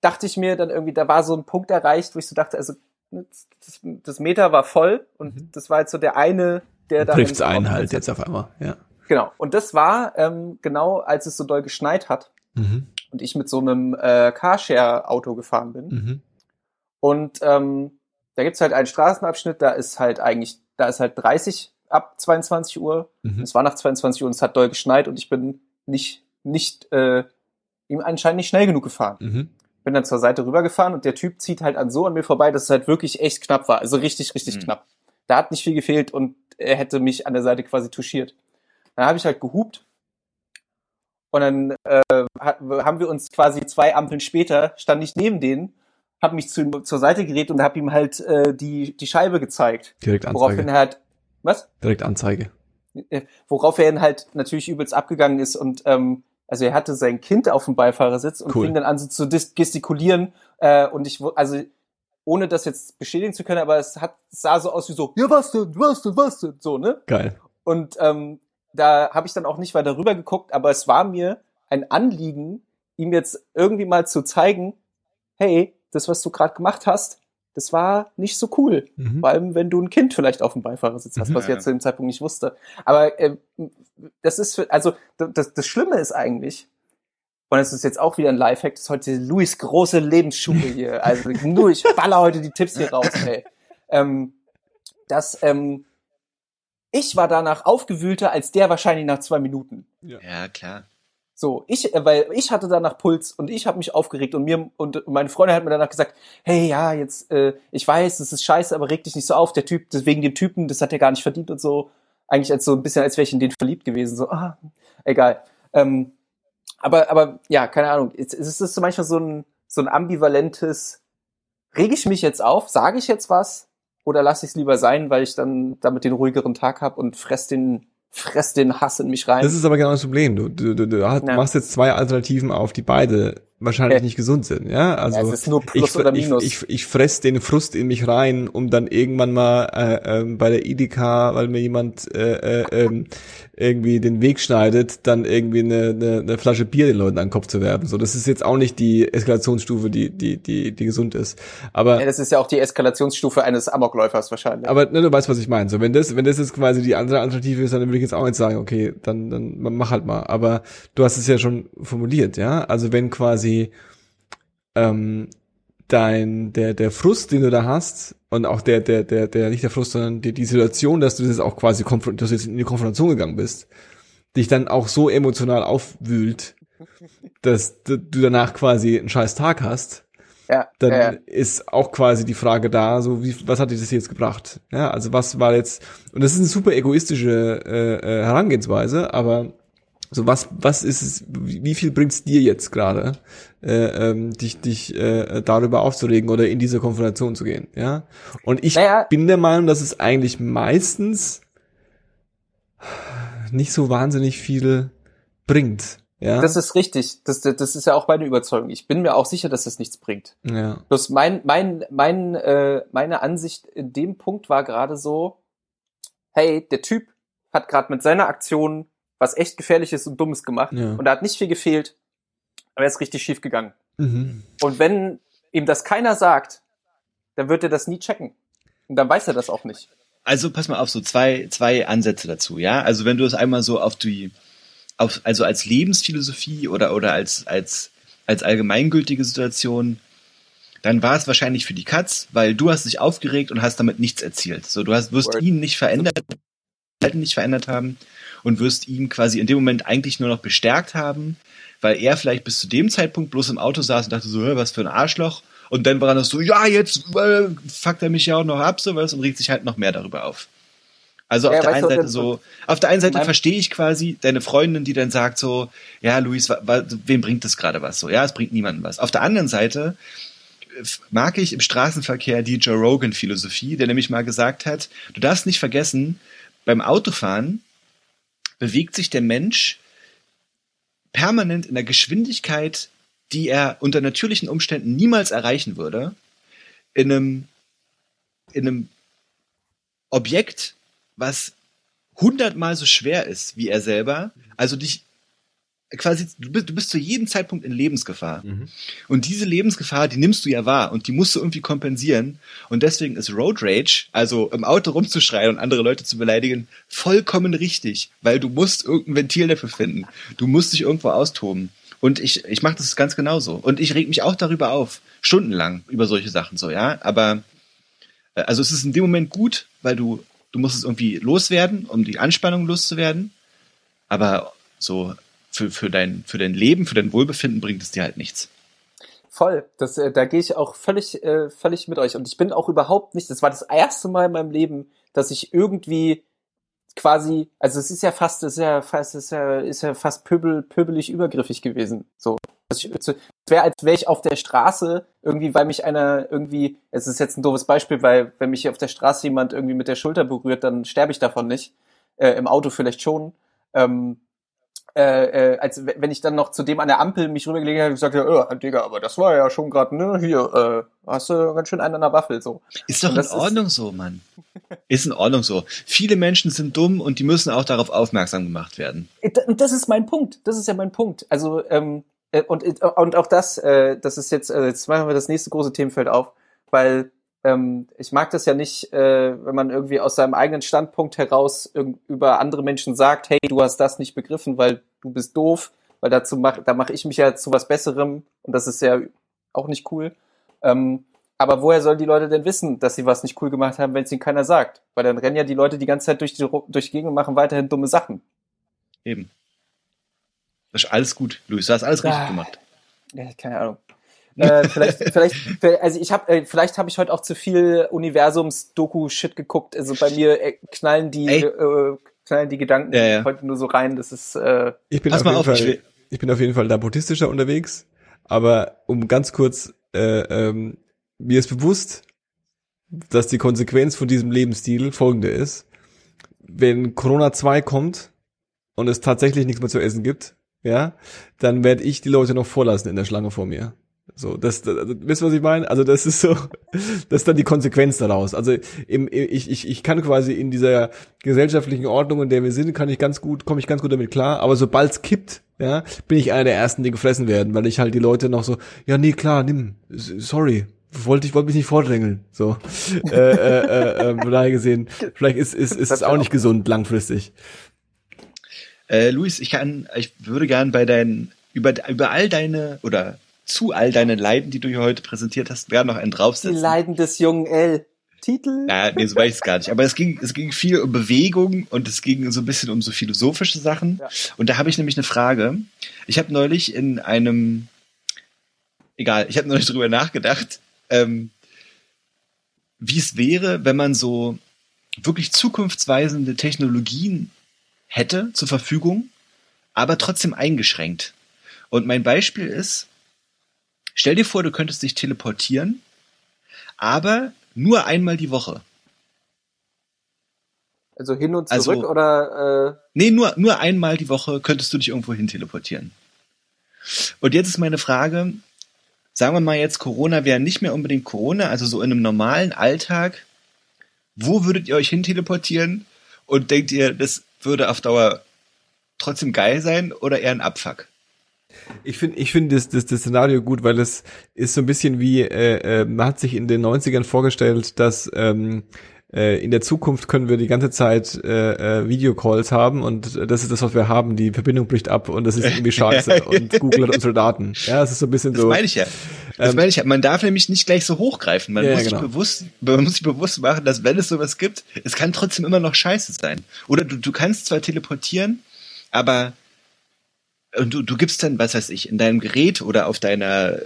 dachte ich mir dann irgendwie, da war so ein Punkt erreicht, wo ich so dachte, also das, das Meter war voll und mhm. das war jetzt so der eine, der da. Trifft's einen halt jetzt auf einmal, ja. Genau. Und das war ähm, genau, als es so doll geschneit hat mhm. und ich mit so einem äh, Carshare-Auto gefahren bin. Mhm. Und ähm, da gibt's halt einen Straßenabschnitt, da ist halt eigentlich, da ist halt 30 ab 22 Uhr. Mhm. Es war nach 22 Uhr und es hat doll geschneit und ich bin nicht, nicht, äh, ihm anscheinend nicht schnell genug gefahren. Mhm. Bin dann zur Seite rübergefahren und der Typ zieht halt an so an mir vorbei, dass es halt wirklich echt knapp war. Also richtig, richtig mhm. knapp. Da hat nicht viel gefehlt und er hätte mich an der Seite quasi touchiert. Dann habe ich halt gehupt und dann äh, haben wir uns quasi zwei Ampeln später, stand ich neben denen, habe mich zu, zur Seite gerät und habe ihm halt äh, die, die Scheibe gezeigt. Direkt Anzeige. Woraufhin er halt was? Direkt Anzeige. Worauf er dann halt natürlich übelst abgegangen ist und ähm, also er hatte sein Kind auf dem Beifahrersitz und cool. fing dann an so zu gestikulieren äh, und ich also ohne das jetzt beschädigen zu können, aber es hat es sah so aus wie so ja was denn was denn was denn so ne geil und ähm, da habe ich dann auch nicht weiter rüber geguckt, aber es war mir ein Anliegen, ihm jetzt irgendwie mal zu zeigen, hey, das was du gerade gemacht hast, das war nicht so cool. Mhm. Vor allem, wenn du ein Kind vielleicht auf dem Beifahrersitz hast, mhm, was ich ja. jetzt zu dem Zeitpunkt nicht wusste. Aber äh, das ist, für, also das, das Schlimme ist eigentlich, und es ist jetzt auch wieder ein Lifehack, das ist heute Luis große Lebensschule hier. Also nur, ich baller heute die Tipps hier raus, ey. Ähm, dass ähm, ich war danach aufgewühlter als der wahrscheinlich nach zwei Minuten. Ja, ja klar. So, ich, äh, weil ich hatte danach Puls und ich habe mich aufgeregt und mir und meine Freundin hat mir danach gesagt, hey, ja, jetzt, äh, ich weiß, das ist scheiße, aber reg dich nicht so auf, der Typ, das, wegen dem Typen, das hat er gar nicht verdient und so. Eigentlich als so ein bisschen, als wäre ich in den verliebt gewesen, so, ah, egal. Ähm, aber, aber ja, keine Ahnung. Es, es ist so manchmal so ein, so ein ambivalentes, reg ich mich jetzt auf, sage ich jetzt was oder lasse ich es lieber sein, weil ich dann damit den ruhigeren Tag habe und fress den fress den Hass in mich rein. Das ist aber genau das Problem. Du, du, du, du ja. machst jetzt zwei Alternativen auf, die beide wahrscheinlich nicht gesund sind, ja. Also ja, es ist nur Plus ich, oder Minus. Ich, ich, ich fress den Frust in mich rein, um dann irgendwann mal äh, ähm, bei der Edeka, weil mir jemand äh, äh, ähm, irgendwie den Weg schneidet, dann irgendwie eine, eine, eine Flasche Bier den Leuten an den Kopf zu werfen. So, das ist jetzt auch nicht die Eskalationsstufe, die die die die gesund ist. Aber ja, das ist ja auch die Eskalationsstufe eines Amokläufers wahrscheinlich. Aber ne, du weißt, was ich meine. So, wenn das wenn das jetzt quasi die andere Alternative ist, dann würde ich jetzt auch nicht sagen, okay, dann dann mach halt mal. Aber du hast es ja schon formuliert, ja. Also wenn quasi ähm, dein der der Frust, den du da hast und auch der der der der nicht der Frust, sondern die, die Situation, dass du das auch quasi dass du jetzt in die Konfrontation gegangen bist, dich dann auch so emotional aufwühlt, dass du danach quasi einen scheiß Tag hast. Ja, dann ja, ja. ist auch quasi die Frage da, so wie was hat dir das jetzt gebracht? Ja, also was war jetzt und das ist eine super egoistische äh, äh, Herangehensweise, aber so was was ist es wie viel bringt's dir jetzt gerade äh, ähm, dich dich äh, darüber aufzuregen oder in diese Konfrontation zu gehen ja und ich Naja. bin der Meinung dass es eigentlich meistens nicht so wahnsinnig viel bringt ja Das ist richtig. Das, das ist ja auch meine Überzeugung. Ich bin mir auch sicher, dass das nichts bringt. ja Bloß mein, mein, mein, äh, meine Ansicht in dem Punkt war gerade so, hey, der Typ hat gerade mit seiner Aktion was echt gefährliches und dummes gemacht Ja. und da hat nicht viel gefehlt, aber er ist richtig schief gegangen. mhm. Und wenn ihm das keiner sagt, dann wird er das nie checken. Und dann weiß er das auch nicht. Also pass mal auf, so zwei, zwei Ansätze dazu, ja. Also wenn du es einmal so auf die, auf, also als Lebensphilosophie oder, oder als, als, als allgemeingültige Situation, dann war es wahrscheinlich für die Katz, weil du hast dich aufgeregt und hast damit nichts erzielt. So, du hast, wirst Word. ihn nicht verändert, nicht verändert haben und wirst ihn quasi in dem Moment eigentlich nur noch bestärkt haben, weil er vielleicht bis zu dem Zeitpunkt bloß im Auto saß und dachte so, "Hä, was für ein Arschloch. Und dann war er noch so, ja, jetzt äh, fuckt er mich ja auch noch ab, sowas, und regt sich halt noch mehr darüber auf. Also auf Ja, der einen Seite so, auf der einen Seite verstehe ich quasi deine Freundin, die dann sagt so, ja, Luis, wem bringt das gerade was? So, ja, es bringt niemandem was. Auf der anderen Seite äh, mag ich im Straßenverkehr die Joe Rogan Philosophie, der nämlich mal gesagt hat, du darfst nicht vergessen, beim Autofahren bewegt sich der Mensch permanent in der Geschwindigkeit, die er unter natürlichen Umständen niemals erreichen würde, in einem, in einem Objekt, was hundertmal so schwer ist wie er selber, also dich quasi, du bist, du bist zu jedem Zeitpunkt in Lebensgefahr. Und diese Lebensgefahr, die nimmst du ja wahr und die musst du irgendwie kompensieren. Und deswegen ist Road Rage, also im Auto rumzuschreien und andere Leute zu beleidigen, vollkommen richtig, weil du musst irgendein Ventil dafür finden. Du musst dich irgendwo austoben. Und ich, ich mache das ganz genauso. Und ich reg mich auch darüber auf, stundenlang über solche Sachen so, ja. Aber äh, also es ist in dem Moment gut, weil du, du musst es irgendwie loswerden, um die Anspannung loszuwerden. Aber so für, für, dein, für dein Leben, für dein Wohlbefinden bringt es dir halt nichts. Voll. Das, äh, da gehe ich auch völlig, äh, völlig mit euch. Und ich bin auch überhaupt nicht, das war das erste Mal in meinem Leben, dass ich irgendwie quasi, also es ist ja fast, es ist ja fast, es ist ja, ist ja fast pöbel, pöbelig übergriffig gewesen. So. Also Es wäre, als wäre ich auf der Straße irgendwie, weil mich einer irgendwie, es ist jetzt ein doofes Beispiel, weil wenn mich auf der Straße jemand irgendwie mit der Schulter berührt, dann sterbe ich davon nicht. Äh, Im Auto vielleicht schon. Ähm, äh, äh, als wenn ich dann noch zu dem an der Ampel mich rübergelegt habe und gesagt habe, äh, Digga, aber das war ja schon gerade, ne, hier, äh, hast du ganz schön einen an der Waffel, so. Ist doch in das ist- Ordnung so, Mann. Ist in Ordnung so. Viele Menschen sind dumm und die müssen auch darauf aufmerksam gemacht werden. Äh, Und das ist mein Punkt, das ist ja mein Punkt. Also, ähm, äh, und, und auch das, äh, das ist jetzt, jetzt machen wir das nächste große Themenfeld auf, weil ähm, ich mag das ja nicht, äh, wenn man irgendwie aus seinem eigenen Standpunkt heraus über andere Menschen sagt, hey, du hast das nicht begriffen, weil du bist doof, weil dazu mach, da mache ich mich ja zu was Besserem und das ist ja auch nicht cool. Ähm, aber woher sollen die Leute denn wissen, dass sie was nicht cool gemacht haben, wenn es ihnen keiner sagt? Weil dann rennen ja die Leute die ganze Zeit durch die, durch die Gegend und machen weiterhin dumme Sachen. Eben. Das ist alles gut, Luis. Du hast alles richtig Ah. gemacht. Ja, keine Ahnung. äh, vielleicht, vielleicht, also ich habe, äh, vielleicht habe ich heute auch zu viel Universums-Doku-Shit geguckt. Also bei mir äh, knallen die, Ey. äh, knallen die Gedanken Ja, ja. heute nur so rein. Das ist, äh, Ich bin Pass auf mal jeden auf, Fall, ich ich bin auf jeden Fall da buddhistischer unterwegs, aber um ganz kurz, äh, ähm, mir ist bewusst, dass die Konsequenz von diesem Lebensstil folgende ist. Wenn Corona 2 kommt und es tatsächlich nichts mehr zu essen gibt, ja, dann werde ich die Leute noch vorlassen in der Schlange vor mir. So, das, das also, wisst ihr, was ich meine? Also das ist so, das ist dann die Konsequenz daraus. Also im, ich, ich, ich kann quasi in dieser gesellschaftlichen Ordnung, in der wir sind, kann ich ganz gut, komme ich ganz gut damit klar. Aber sobald's kippt, ja, bin ich einer der ersten, die gefressen werden, weil ich halt die Leute noch so, ja, nee, klar, nimm, sorry, wollte ich wollte mich nicht vordrängeln so äh, äh, äh, äh, von daher gesehen vielleicht ist ist ist es auch nicht gesund langfristig äh, Luis ich kann ich würde gern bei deinen über über all deine oder zu all deinen Leiden, die du hier heute präsentiert hast, werden noch einen draufsetzen. Die Leiden des jungen L. Titel? Ja, nee, so weiß ich es gar nicht. Aber es ging, es ging viel um Bewegung und es ging so ein bisschen um so philosophische Sachen. Ja. Und da habe ich nämlich eine Frage. Ich habe neulich in einem, egal, ich habe neulich drüber nachgedacht, ähm, wie es wäre, wenn man so wirklich zukunftsweisende Technologien hätte zur Verfügung, aber trotzdem eingeschränkt. Und mein Beispiel ist, Stell dir vor, du könntest dich teleportieren, aber nur einmal die Woche. Also hin und zurück also, oder? Äh nee, nur, nur einmal die Woche könntest du dich irgendwo hin teleportieren. Und jetzt ist meine Frage, sagen wir mal jetzt, Corona wäre nicht mehr unbedingt Corona, also so in einem normalen Alltag, wo würdet ihr euch hin teleportieren? Und denkt ihr, das würde auf Dauer trotzdem geil sein oder eher ein Abfuck? Ich finde ich finde das, das, das Szenario gut, weil es ist so ein bisschen wie, äh, äh, man hat sich in den 90ern vorgestellt, dass ähm, äh, in der Zukunft können wir die ganze Zeit äh, äh, Videocalls haben und das ist das, was wir haben. Die Verbindung bricht ab und das ist irgendwie scheiße und Google hat unsere Daten. Ja, es ist so ein bisschen das so. Das meine ich ja. Das ähm, meine ich ja. Man darf nämlich nicht gleich so hochgreifen. Man, ja, muss genau. sich bewusst, man muss sich bewusst machen, dass wenn es sowas gibt, es kann trotzdem immer noch scheiße sein. Oder du, du kannst zwar teleportieren, aber und du, du gibst dann, was weiß ich, in deinem Gerät oder auf deiner,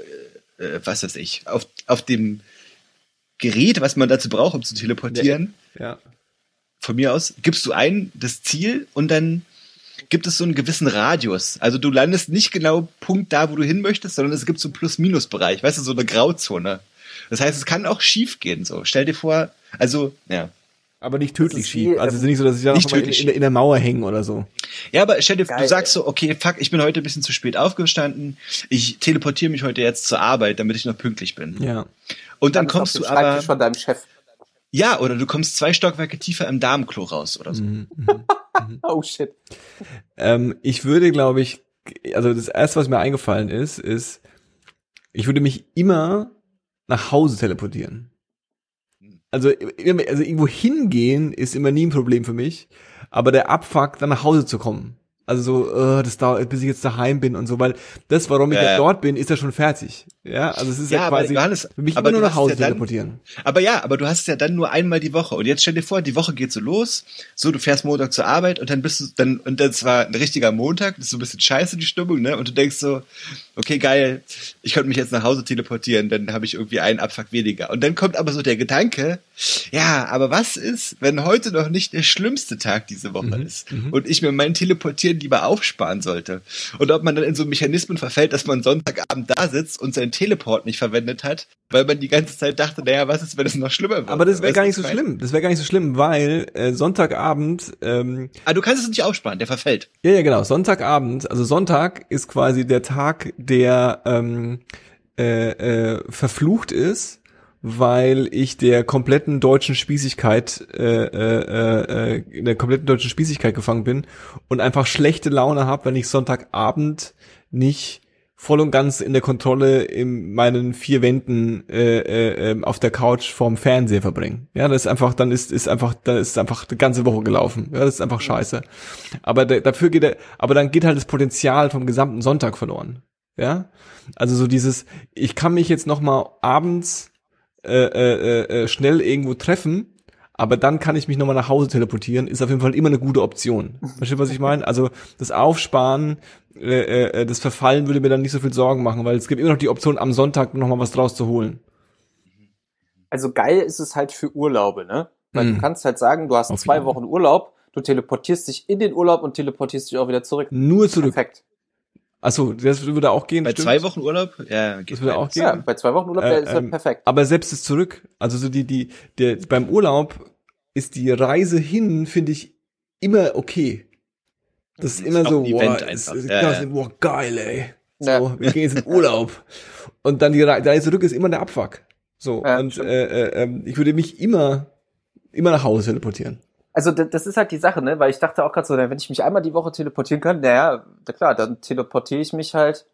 äh, was weiß ich, auf, auf dem Gerät, was man dazu braucht, um zu teleportieren, ja. von mir aus, gibst du ein das Ziel und dann gibt es so einen gewissen Radius. Also du landest nicht genau Punkt da, wo du hin möchtest, sondern es gibt so einen Plus-Minus-Bereich, weißt du, so eine Grauzone. Das heißt, es kann auch schief gehen, so. Stell dir vor, also, ja. Aber nicht tödlich schief. Also es ist nicht so, dass ich da nicht in, in, in, der Mauer hängen oder so. Ja, aber stell dir, Geil, du sagst so, okay, fuck, ich bin heute ein bisschen zu spät aufgestanden. Ich teleportiere mich heute jetzt zur Arbeit, damit ich noch pünktlich bin. Ja. Und dann, dann kommst du aber von deinem Chef. Ja, oder du kommst zwei Stockwerke tiefer im Darmklo raus oder so. Mhm, mhm, mhm. oh shit. Ähm, ich würde, glaube ich, also das erste, was mir eingefallen ist, ist, ich würde mich immer nach Hause teleportieren also, also irgendwo hingehen ist immer nie ein Problem für mich, aber der Abfuck, dann nach Hause zu kommen. Also so, uh, das dauert, bis ich jetzt daheim bin und so, weil das, warum ich ja, ja dort bin, ist ja schon fertig. Ja, also es ist ja, ja quasi Johannes, für mich immer nur nach Hause ja teleportieren. aber ja, aber du hast es ja dann nur einmal die Woche. Und jetzt stell dir vor, die Woche geht so los, so du fährst Montag zur Arbeit und dann bist du dann und das war ein richtiger Montag, das ist so ein bisschen scheiße die Stimmung, ne? Und du denkst so, okay, geil, ich könnte mich jetzt nach Hause teleportieren, dann habe ich irgendwie einen Abfuck weniger. Und dann kommt aber so der Gedanke, ja, aber was ist, wenn heute noch nicht der schlimmste Tag diese Woche mhm, ist mhm. und ich mir mein Teleportieren lieber aufsparen sollte? Und ob man dann in so Mechanismen verfällt, dass man Sonntagabend da sitzt und sein Teleport nicht verwendet hat, weil man die ganze Zeit dachte, naja, was ist, wenn es noch schlimmer wird? Aber das wäre gar nicht so schlimm. Das wäre gar nicht so schlimm, weil äh, Sonntagabend. Ähm, ah, du kannst es nicht aufsparen, der verfällt. Ja, ja, genau. Sonntagabend, also Sonntag ist quasi der Tag, der ähm, äh, äh, verflucht ist weil ich der kompletten deutschen Spießigkeit, äh, äh, äh, in der kompletten deutschen Spießigkeit gefangen bin und einfach schlechte Laune habe, wenn ich Sonntagabend nicht voll und ganz in der Kontrolle in meinen vier Wänden äh, äh, ähm, auf der Couch vorm Fernseher verbringen. Ja, das ist einfach, dann ist ist einfach, dann ist einfach die ganze Woche gelaufen. Ja, das ist einfach scheiße. Aber da, dafür geht er, aber dann geht halt das Potenzial vom gesamten Sonntag verloren. Ja, also so dieses, ich kann mich jetzt noch mal abends äh, äh, äh, schnell irgendwo treffen aber dann kann ich mich nochmal nach Hause teleportieren, ist auf jeden Fall immer eine gute Option. Versteht, was ich meine? Also das Aufsparen, äh, äh, das Verfallen würde mir dann nicht so viel Sorgen machen, weil es gibt immer noch die Option, am Sonntag nochmal was draus zu holen. Also geil ist es halt für Urlaube, ne? Weil hm. du kannst halt sagen, du hast auf zwei Wochen Urlaub, du teleportierst dich in den Urlaub und teleportierst dich auch wieder zurück. Nur zurück. Perfekt. Achso, das würde auch gehen. Bei stimmt. zwei Wochen Urlaub? Ja, geht das würde auch gehen. Ja, bei zwei Wochen Urlaub äh, ist ähm, perfekt. Aber selbst das zurück, also so die, die, der, beim Urlaub ist die Reise hin, finde ich, immer okay. Das ist immer so, ein ist, ist, Ja, ja. boah, geil, ey. So, Ja. wir gehen jetzt in Urlaub. Und dann die Re- Reise zurück ist immer der Abfuck. So, Ja, und äh, äh, ähm, ich würde mich immer, immer nach Hause teleportieren. Also das ist halt die Sache, ne? Weil ich dachte auch gerade so, na, wenn ich mich einmal die Woche teleportieren kann, naja, na klar, dann teleportiere ich mich halt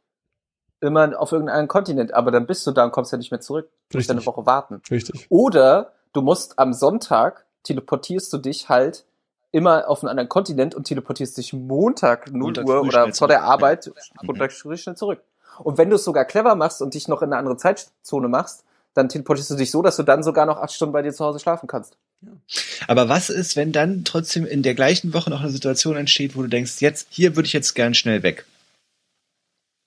immer auf irgendeinen Kontinent, aber dann bist du da und kommst ja nicht mehr zurück. Du musst ja eine Richtig. Woche warten. Richtig. Oder du musst am Sonntag teleportierst du dich halt immer auf einen anderen Kontinent und teleportierst dich Montag 0 Montag Uhr oder vor der Arbeit ja. Montag früh schnell zurück. Und wenn du es sogar clever machst und dich noch in eine andere Zeitzone machst, dann teleportierst du dich so, dass du dann sogar noch acht Stunden bei dir zu Hause schlafen kannst. Aber was ist, wenn dann trotzdem in der gleichen Woche noch eine Situation entsteht, wo du denkst, jetzt, hier würde ich jetzt gern schnell weg?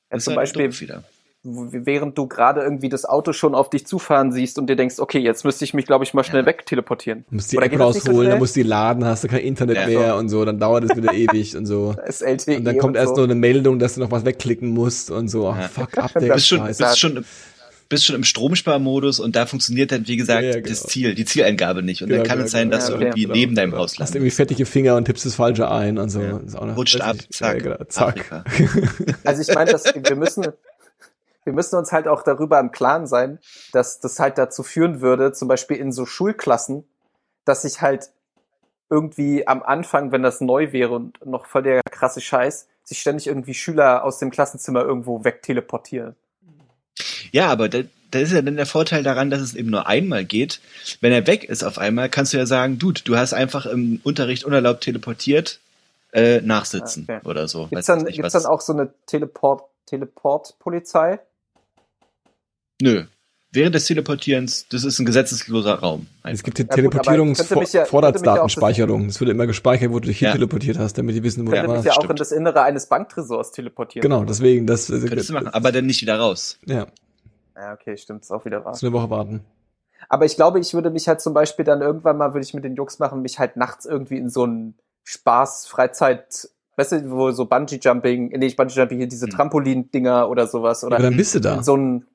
Ja, Das zum ist Beispiel, wieder. während du gerade irgendwie das Auto schon auf dich zufahren siehst und dir denkst, okay, jetzt müsste ich mich, glaube ich, mal schnell Ja. wegteleportieren. Du musst die Oder App das nicht so rausholen, dann musst du die laden, hast du kein Internet Ja. mehr und so, dann dauert es wieder ewig und so. Da ist LTE Und dann kommt erst so. so eine Meldung, dass du noch was wegklicken musst und so. Ach, Ja. fuck, Das Update. Bist schon, Scheiße. bist schon, bist schon im Stromsparmodus und da funktioniert dann, wie gesagt, Ja, ja, genau. das Ziel, die Zieleingabe nicht. Und Genau, dann kann genau, es sein, dass genau. du irgendwie genau, neben deinem. Haus Hast landest. irgendwie fettige Finger und tippst das Falsche ein und so. Ja. Ist auch noch- Rutscht ab, zack, Ja, genau, zack. Also ich meine, dass wir müssen, wir müssen uns halt auch darüber im Klaren sein, dass das halt dazu führen würde, zum Beispiel in so Schulklassen, dass sich halt irgendwie am Anfang, wenn das neu wäre und noch voll der krasse Scheiß, sich ständig irgendwie Schüler aus dem Klassenzimmer irgendwo wegteleportieren. Ja, aber da, da ist ja dann der Vorteil daran, dass es eben nur einmal geht. Wenn er weg ist auf einmal, kannst du ja sagen, Dude, du hast einfach im Unterricht unerlaubt teleportiert, äh, nachsitzen okay. oder so. Gibt's dann, nicht, gibt's was- dann auch so eine Teleport, Teleport-Polizei? Nö. Während des Teleportierens, das ist ein gesetzesloser Raum. Es Einfach. gibt hier Ja, ich mich ja- Teleportierungsvorratsdatenspeicherung. Es wird immer gespeichert, wo du dich hin Ja. teleportiert hast, damit die wissen, wo Könnte du mich warst. ja auch in stimmt. das Innere eines Banktresors teleportieren. Genau, deswegen, das, äh, Könntest du machen, aber dann nicht wieder raus. ja, Ja, okay, stimmt, ist auch wieder wahr. so eine Woche warten. Aber ich glaube, ich würde mich halt zum Beispiel dann irgendwann mal, würde ich mit den Jungs machen, mich halt nachts irgendwie in so einen Spaß, Freizeit, weißt du, wo so Bungee-Jumping, nee, nicht Bungee-Jumping, hier diese Hm. Trampolin-Dinger oder sowas. Oder aber dann bist du da. in so ein,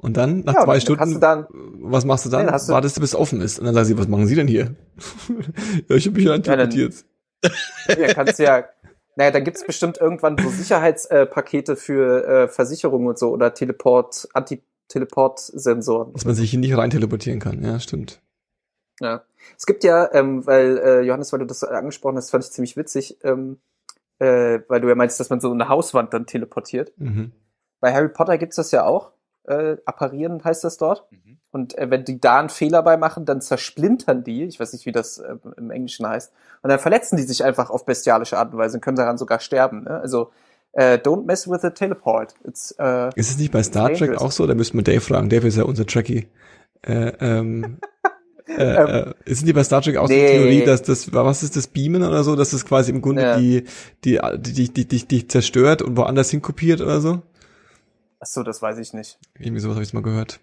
Und dann, nach Ja, zwei Stunden, du dann- was machst du dann? Nee, dann du- Wartest du, bis es offen ist. Und dann sagen sie, was machen sie denn hier? ja, ich habe mich rein Ja, dann- ja, kannst ja, naja, dann gibt's bestimmt irgendwann so Sicherheitspakete für äh, Versicherungen und so oder Teleport, Anti-Teleport-Sensoren. Dass man sich hier nicht rein teleportieren kann. Ja, stimmt. Ja. Es gibt ja, ähm, weil, äh, Johannes, weil du das angesprochen hast, fand ich ziemlich witzig, ähm, äh, weil du ja meinst, dass man so eine Hauswand dann teleportiert. Mhm. Bei Harry Potter gibt's das ja auch. Äh, apparieren heißt das dort. Mhm. Und äh, wenn die da einen Fehler bei machen, dann zersplintern die, ich weiß nicht, wie das äh, im Englischen heißt, und dann verletzen die sich einfach auf bestialische Art und Weise und können daran sogar sterben. Ne? Also, äh, don't mess with the teleport. It's, äh, Ist es nicht bei Star Trek dangerous. auch so? Da müssten wir Dave fragen. Dave ist ja unser Trekkie. Äh, ähm, äh, äh, ist es nicht bei Star Trek auch so Nee. eine Theorie, dass das, was ist das Beamen oder so, dass das quasi im Grunde Ja. die, die, die, die, die, die, die zerstört und woanders hinkopiert oder so? Ach so, das weiß ich nicht. Irgendwie sowas habe ich mal gehört.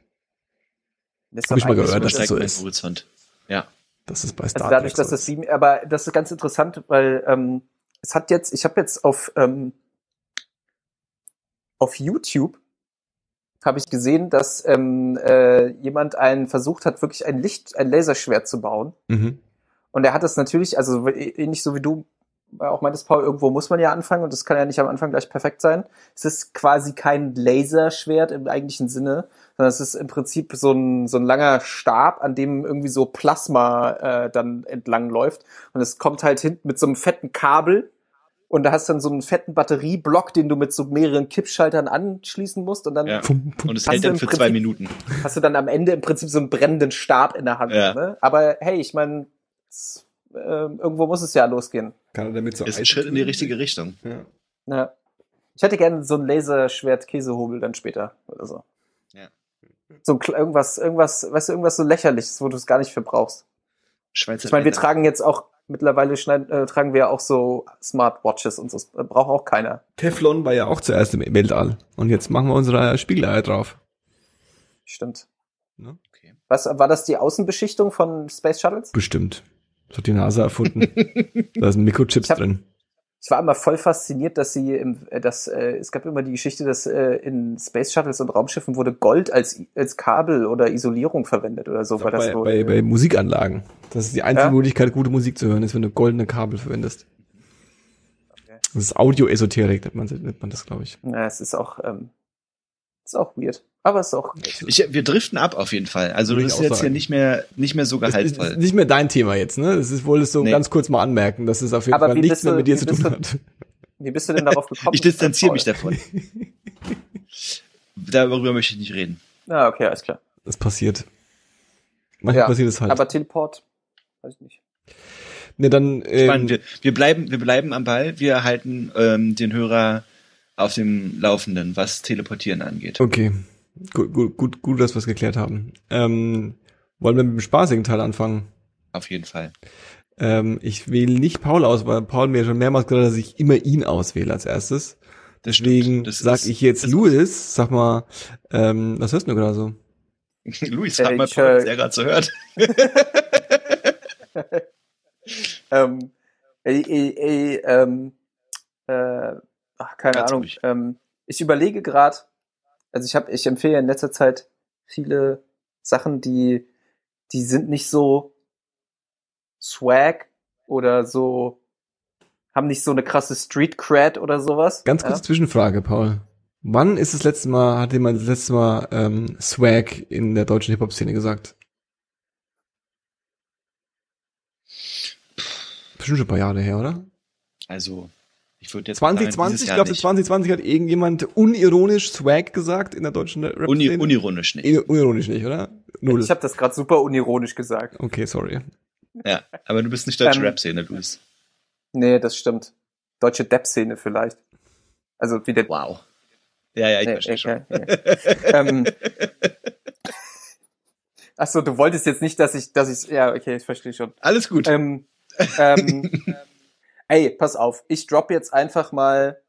Das ist Hab ich mal gehört, dass das so ist. Horizont. Ja. Das ist bei Star Also dadurch, dass das. Beam, aber das ist ganz interessant, weil ähm, es hat jetzt, ich habe jetzt auf ähm, auf YouTube habe ich gesehen, dass ähm, äh, jemand einen versucht hat, wirklich ein Licht, ein Laserschwert zu bauen. Mhm. Und er hat es natürlich, also ähnlich so wie du auch meintest, Paul, irgendwo muss man ja anfangen und das kann ja nicht am Anfang gleich perfekt sein. Es ist quasi kein Laserschwert im eigentlichen Sinne, sondern es ist im Prinzip so ein, so ein langer Stab, an dem irgendwie so Plasma äh, dann entlang läuft. Und es kommt halt hinten mit so einem fetten Kabel und da hast du dann so einen fetten Batterieblock, den du mit so mehreren Kippschaltern anschließen musst und dann Ja. Pum, pum. Und es hält dann für Prinzip- zwei Minuten. hast du dann am Ende im Prinzip so einen brennenden Stab in der Hand. Ja. Ne? Aber hey, ich meine, äh, irgendwo muss es ja losgehen. Kann er damit so Ist ein Schritt in die richtige Richtung. Ja. Ja. Ich hätte gerne so ein Laserschwert-Käsehobel dann später oder so. Ja. So irgendwas, irgendwas, weißt du, irgendwas so lächerliches, wo du es gar nicht für brauchst. Schweizer Ich meine, wir Länder. tragen jetzt auch, mittlerweile schneiden, äh, tragen wir auch so Smartwatches und so. Das braucht auch keiner. Teflon war ja auch zuerst im Weltall. Und jetzt machen wir unsere Spiegeleier drauf. Stimmt. Ne? Okay. Was, war das die Außenbeschichtung von Space Shuttles? Bestimmt. Das hat die NASA erfunden. da sind Mikrochips Ich hab- drin. Ich war immer voll fasziniert, dass sie im, äh, dass, äh, es gab immer die Geschichte, dass äh, in Space Shuttles und Raumschiffen wurde Gold als, als Kabel oder Isolierung verwendet oder so, das bei, wohl, bei, bei Musikanlagen. Das ist die einzige Ja? Möglichkeit, gute Musik zu hören, ist, wenn du goldene Kabel verwendest. Das ist Audio-Esoterik, nennt man, nennt man das, glaube ich. Ja, es ist auch, ähm, ist auch weird. Aber es ist auch. Ich, wir driften ab auf jeden Fall. Also Würde das ist jetzt hier nicht mehr nicht mehr so Das ist gehaltvoll. nicht mehr dein Thema jetzt, ne? Das ist wohl so Nee. ganz kurz mal anmerken, dass es auf jeden Aber Fall nichts bist mehr du- mit dir zu tun du- hat. Wie bist du denn darauf gekommen? Ich distanziere mich davon. Darüber möchte ich nicht reden. Ah, okay, alles klar. Das passiert. Manchmal Ja, passiert es halt. Aber Teleport, weiß ich nicht. ne, dann, Spannend. ähm, Wir, wir bleiben wir bleiben am Ball. Wir halten ähm, den Hörer auf dem Laufenden, was Teleportieren angeht. okay. Gut, gut, gut, gut, dass wir es geklärt haben. Ähm, wollen wir mit dem spaßigen Teil anfangen? Auf jeden Fall. Ähm, ich wähle nicht Paul aus, weil Paul mir schon mehrmals gesagt hat, dass ich immer ihn auswähle als erstes. Deswegen sag ist- ich jetzt Louis, sag mal, ähm, was hörst du gerade so? Luis, Äh, frag mal, Paul, äh, was er gerade so hört. Ähm, ey, ey, ey, ähm, äh, ach, keine Ganz Ahnung. Ähm, ich überlege gerade, also ich habe, ich empfehle ja in letzter Zeit viele Sachen, die, die sind nicht so swag oder so, haben nicht so eine krasse Street Cred oder sowas. Ganz kurze Zwischenfrage, Paul. Wann ist das letzte Mal, hat jemand das letzte Mal ähm, Swag in der deutschen Hip-Hop-Szene gesagt? Bestimmt schon ein paar Jahre her, oder? Also, ich würde jetzt sagen, 2020, dieses ich glaube, nicht. 2020 hat irgendjemand unironisch Swag gesagt in der deutschen rap Uni, unironisch nicht. Unironisch nicht, oder? Null. Ich habe das gerade super unironisch gesagt. Okay, sorry. Ja, aber du bist nicht deutsche Ähm, Rap-Szene, Luis. Nee, das stimmt. Deutsche Depp-Szene vielleicht. Also wie der Wow. Ja, ja, ich Nee, verstehe schon. okay, okay. ähm, Achso, du wolltest jetzt nicht, dass ich, dass ich, ja, okay, ich verstehe schon. Alles gut. Ähm, ähm, ey, pass auf, ich droppe jetzt einfach mal,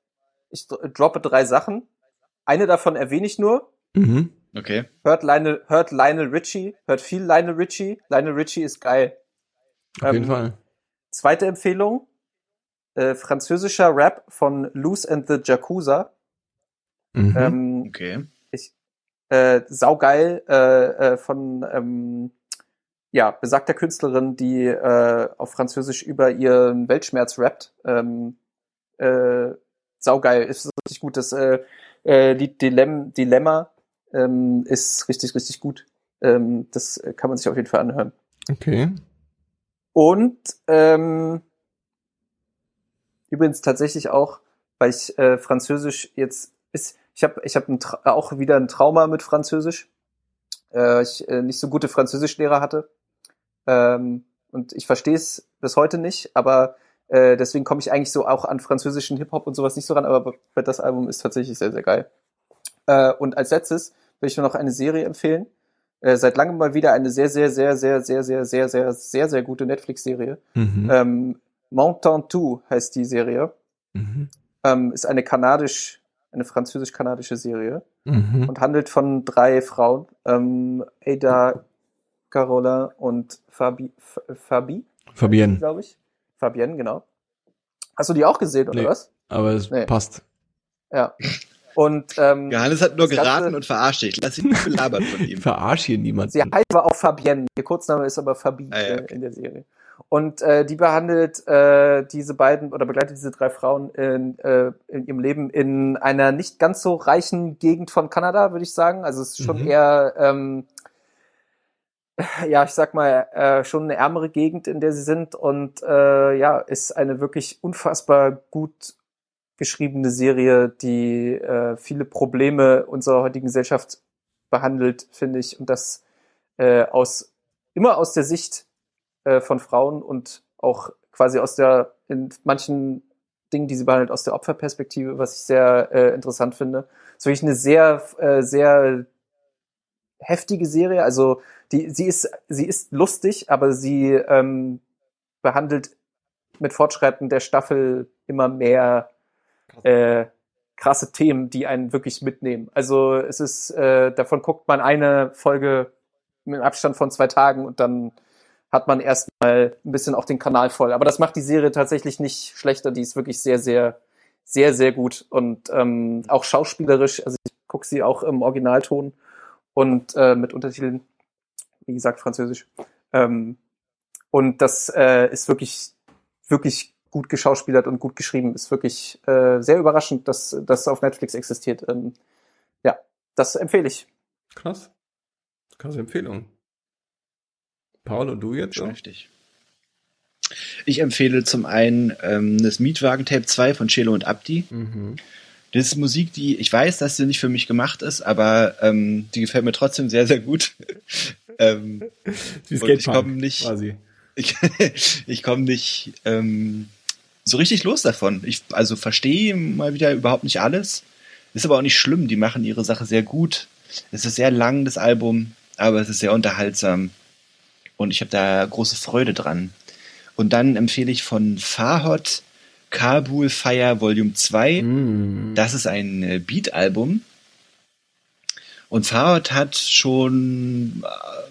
ich dro- droppe drei Sachen. Eine davon erwähne ich nur. Mhm. Okay. Hört Lionel, hört Lionel Richie, hört viel Lionel Richie. Lionel Richie ist geil. Auf jeden Ähm, Fall. Zweite Empfehlung, äh, französischer Rap von Loose and the Jakuza. Mhm. Ähm, Okay. äh, saugeil äh, äh, von ähm, ja, besagter Künstlerin, die äh, auf Französisch über ihren Weltschmerz rappt. Ähm, äh, saugeil, ist richtig gut. Das äh, äh, Lied Dilem Dilemma ähm, ist richtig, richtig gut. Ähm, das kann man sich auf jeden Fall anhören. okay. Und ähm, übrigens tatsächlich auch, weil ich äh, Französisch jetzt ist, ich habe ich hab ein auch wieder ein Trauma mit Französisch. Äh, ich äh, nicht so gute Französischlehrer hatte. Ähm, und ich verstehe es bis heute nicht, aber äh, deswegen komme ich eigentlich so auch an französischen Hip-Hop und sowas nicht so ran, aber das Album ist tatsächlich sehr, sehr geil. Äh, und als letztes will ich nur noch eine Serie empfehlen. Äh, seit langem mal wieder eine sehr, sehr, sehr, sehr, sehr, sehr, sehr, sehr, sehr, sehr gute Netflix-Serie. Mhm. Ähm, Montantou heißt die Serie. Mhm. Ähm, ist eine kanadisch, eine französisch-kanadische Serie Mhm. und handelt von drei Frauen. Ähm, Ada, Carola und Fabi, F Fabi, Fabienne. glaube ich. Fabienne, genau. Hast du die auch gesehen, oder Nee. was? Aber es Nee. passt. Ja. Und ähm, Johannes hat nur Das Ganze- geraten und verarscht dich. Lass ihn nicht belabert von Ich ihm. verarsche hier niemanden. Sie heißt aber auch Fabienne. Ihr Kurzname ist aber Fabi Ah, ja, äh, in der Serie. Und äh, die behandelt äh, diese beiden oder begleitet diese drei Frauen in, äh, in ihrem Leben in einer nicht ganz so reichen Gegend von Kanada, würde ich sagen. Also es ist schon Mhm. eher, ähm, ja, ich sag mal, äh, schon eine ärmere Gegend, in der sie sind. Und äh, ja, ist eine wirklich unfassbar gut geschriebene Serie, die äh, viele Probleme unserer heutigen Gesellschaft behandelt, finde ich. Und das äh, aus immer aus der Sicht äh, von Frauen und auch quasi aus der in manchen Dingen, die sie behandelt, aus der Opferperspektive, was ich sehr äh, interessant finde. Es ist wirklich eine sehr, äh, sehr heftige Serie. Also die, sie ist, sie ist lustig, aber sie ähm, behandelt mit Fortschreiten der Staffel immer mehr äh, krasse Themen, die einen wirklich mitnehmen. Also es ist, äh, davon guckt man eine Folge mit einem Abstand von zwei Tagen und dann hat man erstmal ein bisschen auch den Kanal voll. Aber das macht die Serie tatsächlich nicht schlechter. Die ist wirklich sehr, sehr, sehr, sehr gut und ähm, auch schauspielerisch. Also ich gucke sie auch im Originalton und äh, mit Untertiteln, wie gesagt, Französisch. Ähm, und das äh, ist wirklich, wirklich gut geschauspielert und gut geschrieben. Ist wirklich äh, sehr überraschend, dass das auf Netflix existiert. Ähm, ja, das empfehle ich. Krass. Krasse Empfehlung. Paul und du jetzt? So? Ich empfehle zum einen ähm, das Mietwagen-Tape 2 von Chelo und Abdi. Mhm. Das ist Musik, die ich weiß, dass sie nicht für mich gemacht ist, aber ähm, die gefällt mir trotzdem sehr, sehr gut. ähm, ich komme nicht, quasi. ich, ich komme nicht ähm, so richtig los davon. Ich also verstehe mal wieder überhaupt nicht alles. Ist aber auch nicht schlimm. Die machen ihre Sache sehr gut. Es ist sehr lang das Album, aber es ist sehr unterhaltsam und ich habe da große Freude dran. Und dann empfehle ich von Fahot Kabul Fire Volume 2. Mm. Das ist ein äh, Beat-Album. Und Fahot hat schon äh,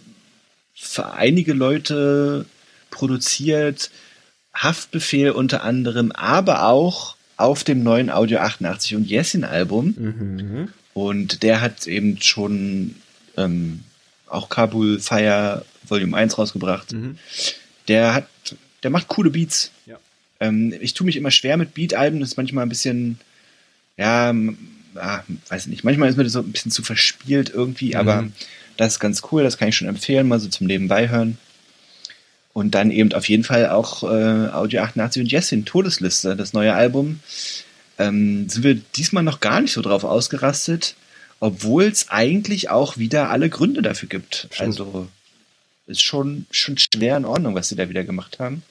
für einige Leute produziert, Haftbefehl unter anderem, aber auch auf dem neuen Audio 88 und Yesin Album. Mhm. Und der hat eben schon ähm, auch Kabul Fire Volume 1 rausgebracht. Mhm. Der hat, der macht coole Beats. Ja. Ähm, ich tue mich immer schwer mit Beat-Alben, das ist manchmal ein bisschen, ja, ah, weiß nicht, manchmal ist mir das so ein bisschen zu verspielt irgendwie, mhm. aber das ist ganz cool, das kann ich schon empfehlen, mal so zum Nebenbei hören. Und dann eben auf jeden Fall auch äh, Audio 88 und Jessin, Todesliste, das neue Album. Ähm, sind wir diesmal noch gar nicht so drauf ausgerastet, obwohl es eigentlich auch wieder alle Gründe dafür gibt. Stimmt. Also ist schon, schon schwer in Ordnung, was sie da wieder gemacht haben.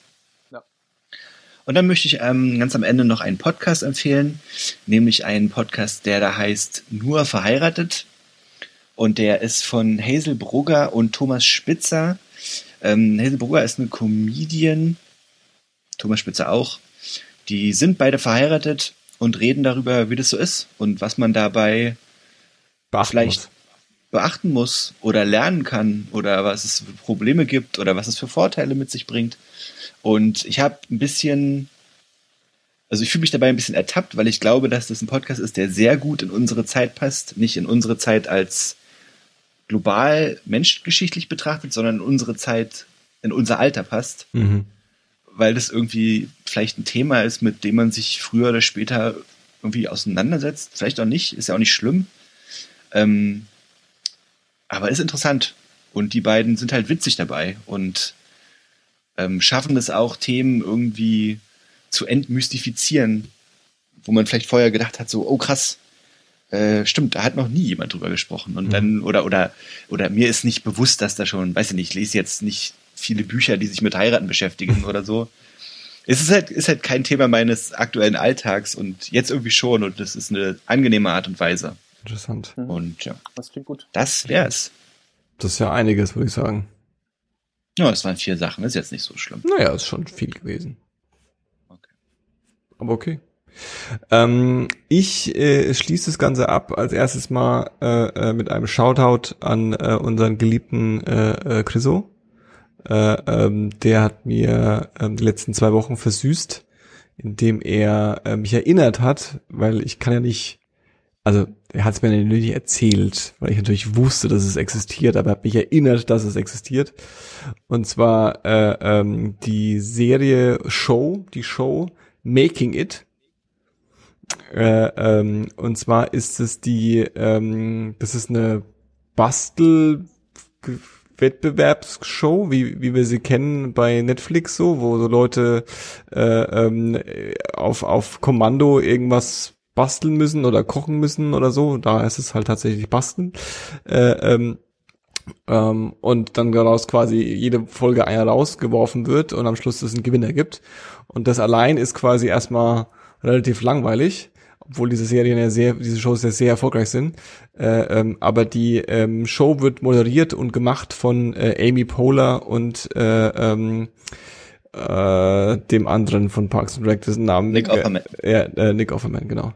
Und dann möchte ich ähm, ganz am Ende noch einen Podcast empfehlen, nämlich einen Podcast, der da heißt Nur verheiratet. Und der ist von Hazel Brugger und Thomas Spitzer. Ähm, Hazel Brugger ist eine Comedian, Thomas Spitzer auch. Die sind beide verheiratet und reden darüber, wie das so ist und was man dabei Beachten vielleicht muss. beachten muss oder lernen kann oder was es für Probleme gibt oder was es für Vorteile mit sich bringt. Und ich habe ein bisschen, also ich fühle mich dabei ein bisschen ertappt, weil ich glaube, dass das ein Podcast ist, der sehr gut in unsere Zeit passt. Nicht in unsere Zeit als global menschgeschichtlich betrachtet, sondern in unsere Zeit, in unser Alter passt. Mhm. Weil das irgendwie vielleicht ein Thema ist, mit dem man sich früher oder später irgendwie auseinandersetzt. Vielleicht auch nicht, ist ja auch nicht schlimm. Ähm, aber ist interessant. Und die beiden sind halt witzig dabei und ähm, schaffen es auch, Themen irgendwie zu entmystifizieren, wo man vielleicht vorher gedacht hat, so, oh krass, äh, stimmt, da hat noch nie jemand drüber gesprochen. Und mhm. dann, oder, oder, oder mir ist nicht bewusst, dass da schon, weiß ich nicht, ich lese jetzt nicht viele Bücher, die sich mit Heiraten beschäftigen oder so. Es ist halt, ist halt kein Thema meines aktuellen Alltags und jetzt irgendwie schon und das ist eine angenehme Art und Weise. Interessant. Mhm. Und ja. Das klingt gut. Das wär's. Das ist ja einiges, würde ich sagen. Ja, das waren vier Sachen, ist jetzt nicht so schlimm. Naja, ist schon viel gewesen. Okay. Aber okay. Ähm, ich äh, schließe das Ganze ab als erstes mal äh, äh, mit einem Shoutout an äh, unseren geliebten äh, äh, Chriso. Äh, ähm, der hat mir äh, die letzten zwei Wochen versüßt, indem er äh, mich erinnert hat, weil ich kann ja nicht also er hat es mir nicht erzählt, weil ich natürlich wusste, dass es existiert, aber er hat mich erinnert, dass es existiert. Und zwar äh, ähm, die Serie Show, die Show Making It. Äh, ähm, und zwar ist es die, ähm, das ist eine Bastel Wettbewerbsshow, wie, wie wir sie kennen bei Netflix so, wo so Leute äh, ähm, auf, auf Kommando irgendwas basteln müssen oder kochen müssen oder so. Da ist es halt tatsächlich basteln. Äh, ähm, ähm, und dann daraus quasi jede Folge einer rausgeworfen wird und am Schluss es einen Gewinner gibt. Und das allein ist quasi erstmal relativ langweilig, obwohl diese Serien ja sehr, diese Shows ja sehr erfolgreich sind. Äh, ähm, aber die ähm, Show wird moderiert und gemacht von äh, Amy Poehler und äh, ähm, äh, dem anderen von Parks and Rec, dessen Namen Nick Offerman. Äh, ja, äh, Nick Offerman, genau.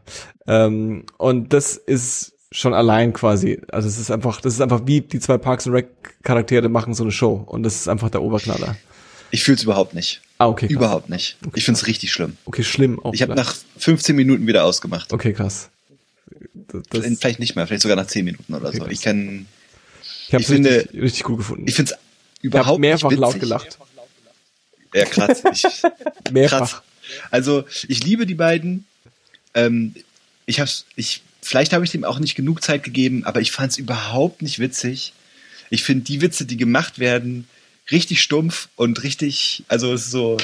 Ähm, und das ist schon allein quasi, also es ist einfach, das ist einfach wie die zwei Parks and Rec Charaktere machen so eine Show und das ist einfach der Oberknaller. Ich fühl's überhaupt nicht. Ah, okay. Krass. Überhaupt nicht. Okay, ich find's richtig schlimm. Okay, schlimm auch. Ich habe nach 15 Minuten wieder ausgemacht. Okay, krass. Das, vielleicht nicht mehr, vielleicht sogar nach 10 Minuten oder okay, so. Krass. Ich kann. Ich habe richtig, richtig cool gefunden. Ich find's überhaupt ich mehrfach laut gelacht. Ja, krass. Ich, Mehrfach. Krass. Also ich liebe die beiden. Ähm, ich hab's, ich, vielleicht habe ich dem auch nicht genug Zeit gegeben, aber ich fand es überhaupt nicht witzig. Ich finde die Witze, die gemacht werden, richtig stumpf und richtig, also es ist so,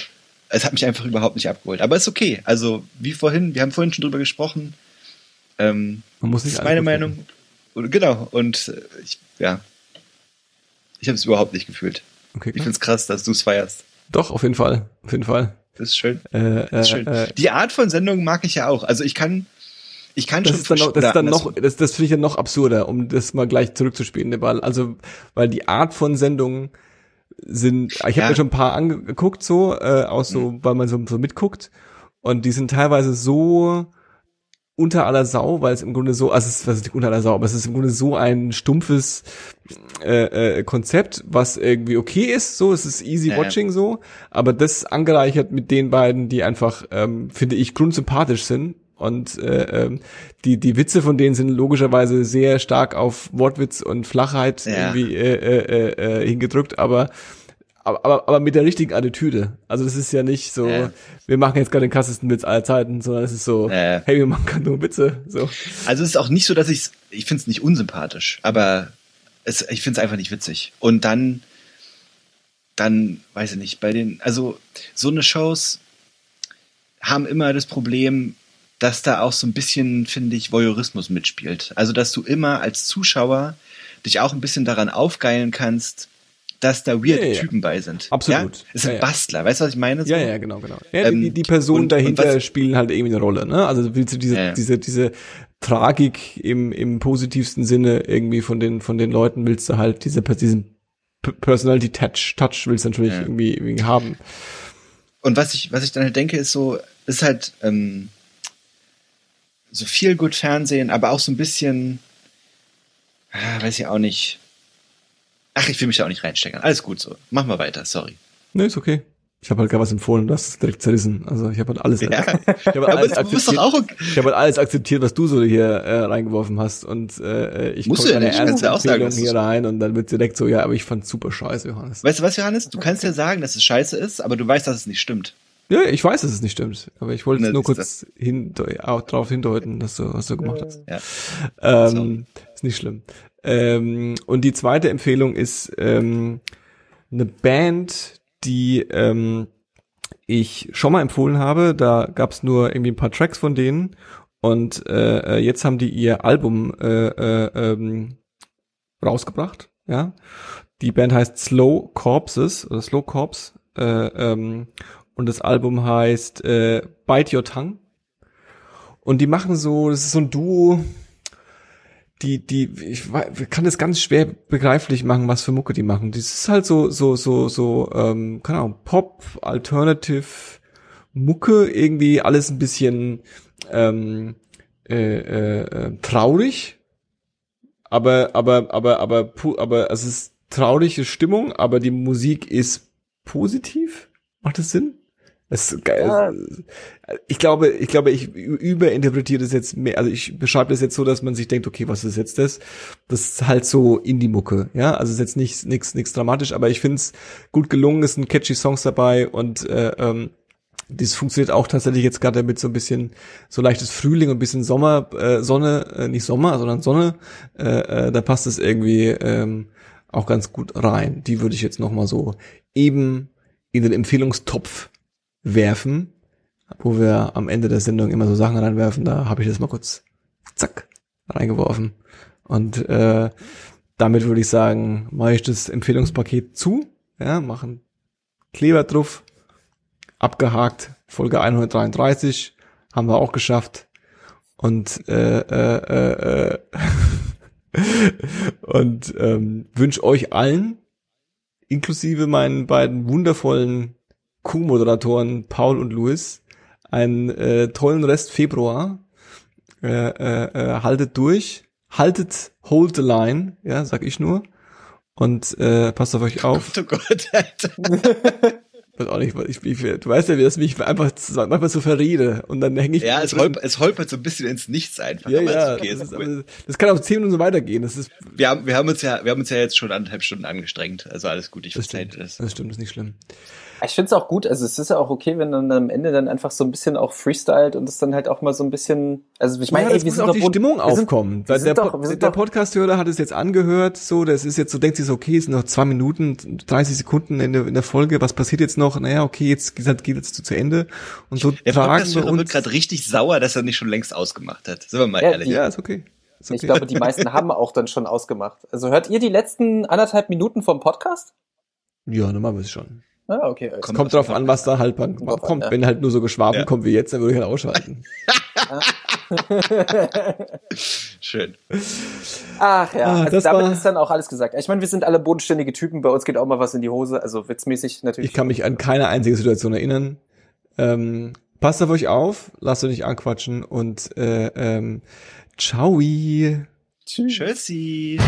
es hat mich einfach überhaupt nicht abgeholt. Aber ist okay. Also wie vorhin, wir haben vorhin schon drüber gesprochen. Ähm, Man muss nicht das ist meine Meinung. Und, genau. Und äh, ich, ja, ich habe es überhaupt nicht gefühlt. Okay, Ich klar. find's krass, dass du es feierst. Doch, auf jeden Fall. Auf jeden Fall. Das ist schön. Äh, Das ist äh, schön. äh, Die Art von Sendung mag ich ja auch. Also ich kann, ich kann das schon ist dann noch, das ist dann noch, andersrum. das, das finde ich ja noch absurder, um das mal gleich zurückzuspielen, den Ball. Also, weil die Art von Sendungen sind, ich habe Ja. Mhm. mir schon ein paar angeguckt, so, äh, auch so, weil man so, so mitguckt. Und die sind teilweise so unter aller Sau, weil es im Grunde so, also es ist was ist nicht unter aller Sau, aber es ist im Grunde so ein stumpfes äh, äh, Konzept, was irgendwie okay ist, so, es ist easy Ja. watching so, aber das angereichert mit den beiden, die einfach, ähm, finde ich, grundsympathisch sind und äh, ähm, die die Witze von denen sind logischerweise sehr stark auf Wortwitz und Flachheit Ja. irgendwie äh, äh, äh, äh, hingedrückt, aber aber, aber, aber mit der richtigen Attitüde. Also das ist ja nicht so, Ja. wir machen jetzt gerade den krassesten Witz aller Zeiten, sondern es ist so, Ja. hey, wir machen gerade nur Witze. So. Also es ist auch nicht so, dass ich's, ich finde es nicht unsympathisch, aber es, ich finde es einfach nicht witzig. Und dann, dann, weiß ich nicht, bei den, also so eine Shows haben immer das Problem, dass da auch so ein bisschen, finde ich, Voyeurismus mitspielt. Also dass du immer als Zuschauer dich auch ein bisschen daran aufgeilen kannst, dass da weirde Ja, ja. Typen bei sind. Absolut. Es sind. Bastler, weißt du, was ich meine? So? Ja, ja, genau, genau. Ähm, die, die Personen und- dahinter und spielen halt irgendwie eine Rolle, ne? Also willst du diese, diese, diese Tragik im, im positivsten Sinne irgendwie von den, von den Leuten willst du halt diese, diesen Personality Touch, Touch willst du natürlich irgendwie, irgendwie haben. Und was ich, was ich dann halt denke, ist so, ist halt ähm, so viel gut Fernsehen, aber auch so ein bisschen, ah, weiß ich auch nicht. Ach, ich will mich da auch nicht reinstecken. Alles gut so. Machen wir weiter, sorry. Ne, ist okay. Ich habe halt gar was empfohlen, das ist direkt zerrissen. Also ich habe halt alles, Ja. ich habe halt alles akzeptiert. auch okay. Ich habe halt alles akzeptiert, was du so hier äh, reingeworfen hast und äh, ich du ja nicht, kannst ja auch sagen, hier rein und dann wird direkt so, ja, aber ich fand's super scheiße, Johannes. Weißt du was, Johannes? Du kannst ja sagen, dass es scheiße ist, aber du weißt, dass es nicht stimmt. Ja, ich weiß, dass es nicht stimmt, aber ich wollte Na, jetzt nur kurz hin, auch darauf hindeuten, dass du, was du gemacht hast. Ja. Ähm, ist nicht schlimm. Ähm, und die zweite Empfehlung ist ähm, eine Band, die ähm, ich schon mal empfohlen habe. Da gab's nur irgendwie ein paar Tracks von denen und äh, äh, jetzt haben die ihr Album äh, äh, ähm, rausgebracht. Ja, die Band heißt Slow Corpses oder Slow Corpse äh, ähm, und das Album heißt äh, Bite Your Tongue. Und die machen so, das ist so ein Duo, die, die, ich kann das ganz schwer begreiflich machen, was für Mucke die machen. Das ist halt so, so, so, so, ähm, keine Ahnung, Pop, Alternative, Mucke, irgendwie alles ein bisschen ähm, äh, äh, äh, traurig, aber, aber, aber, aber, aber es ist traurige Stimmung, aber die Musik ist positiv. Macht das Sinn? Es geil. Ich glaube, ich glaube, ich überinterpretiere das jetzt mehr. Also ich beschreibe das jetzt so, dass man sich denkt, okay, was ist jetzt das? Das ist halt so Indie-Mucke, ja. Also ist jetzt nicht nichts nichts dramatisch, aber ich finde es gut gelungen. Es sind catchy Songs dabei und äh, ähm, das funktioniert auch tatsächlich jetzt gerade mit so ein bisschen so leichtes Frühling und ein bisschen Sommer, äh, Sonne, äh, nicht Sommer, sondern Sonne. Äh, äh, da passt es irgendwie ähm, auch ganz gut rein. Die würde ich jetzt noch mal so eben in den Empfehlungstopf werfen, wo wir am Ende der Sendung immer so Sachen reinwerfen. Da habe ich das mal kurz zack reingeworfen. Und äh, damit würde ich sagen, mache ich das Empfehlungspaket zu. Ja, machen Kleber drauf, abgehakt. Folge 133 haben wir auch geschafft. Und äh, äh, äh, und ähm, wünsche euch allen, inklusive meinen beiden wundervollen Co-Moderatoren Paul und Louis, einen äh, tollen Rest Februar. Äh, äh, äh, haltet durch, haltet, hold the line, ja, sag ich nur. Und äh, passt auf euch auf. Oh Gott, Alter. weiß auch nicht, was ich, ich, du weißt ja, wie das mich einfach manchmal so verrede und dann hänge ich. Ja, es holpert, es holpert so ein bisschen ins Nichts einfach. ja, ja, ist okay, das, ist ist, cool. aber, das kann auf zehn Minuten so weitergehen. Das ist, wir, haben, wir, haben uns ja, wir haben uns ja jetzt schon anderthalb Stunden angestrengt. Also alles gut, ich verzeihe dir das. das stimmt, das ist nicht schlimm. Ich finde es auch gut, also es ist ja auch okay, wenn dann am Ende dann einfach so ein bisschen auch freestylt und es dann halt auch mal so ein bisschen, also ich meine, ja, ey, wir sind auch die Stimmung aufkommen. sind der doch- der doch- Podcast-Hörer hat es jetzt angehört, so, das ist jetzt so, denkt sich so, okay, es sind noch zwei Minuten, 30 Sekunden in der, in der Folge, was passiert jetzt noch? Naja, okay, jetzt geht geht jetzt zu Ende. Und so Der tragen wir Podcast-Hörer wird uns. gerade richtig sauer, dass er nicht schon längst ausgemacht hat. Sind wir mal Ja, ehrlich. Ja, ist okay. Ist okay. Ich glaube, die meisten haben auch dann schon ausgemacht. Also hört ihr die letzten anderthalb Minuten vom Podcast? ja, normalerweise schon. Ah, okay. alles Kommt drauf an, was da halt kommt. kommt. ja. Wenn halt nur so Geschwafel Ja. kommt wie jetzt, dann würde ich halt ausschalten. Schön. Ach ja, Ah, also das damit war- ist dann auch alles gesagt. Ich meine, wir sind alle bodenständige Typen, bei uns geht auch mal was in die Hose, also witzmäßig natürlich. Ich kann mich an keine einzige Situation erinnern. Ähm, passt auf euch auf, lasst euch nicht anquatschen und äh, ähm, ciao. Tschüssi.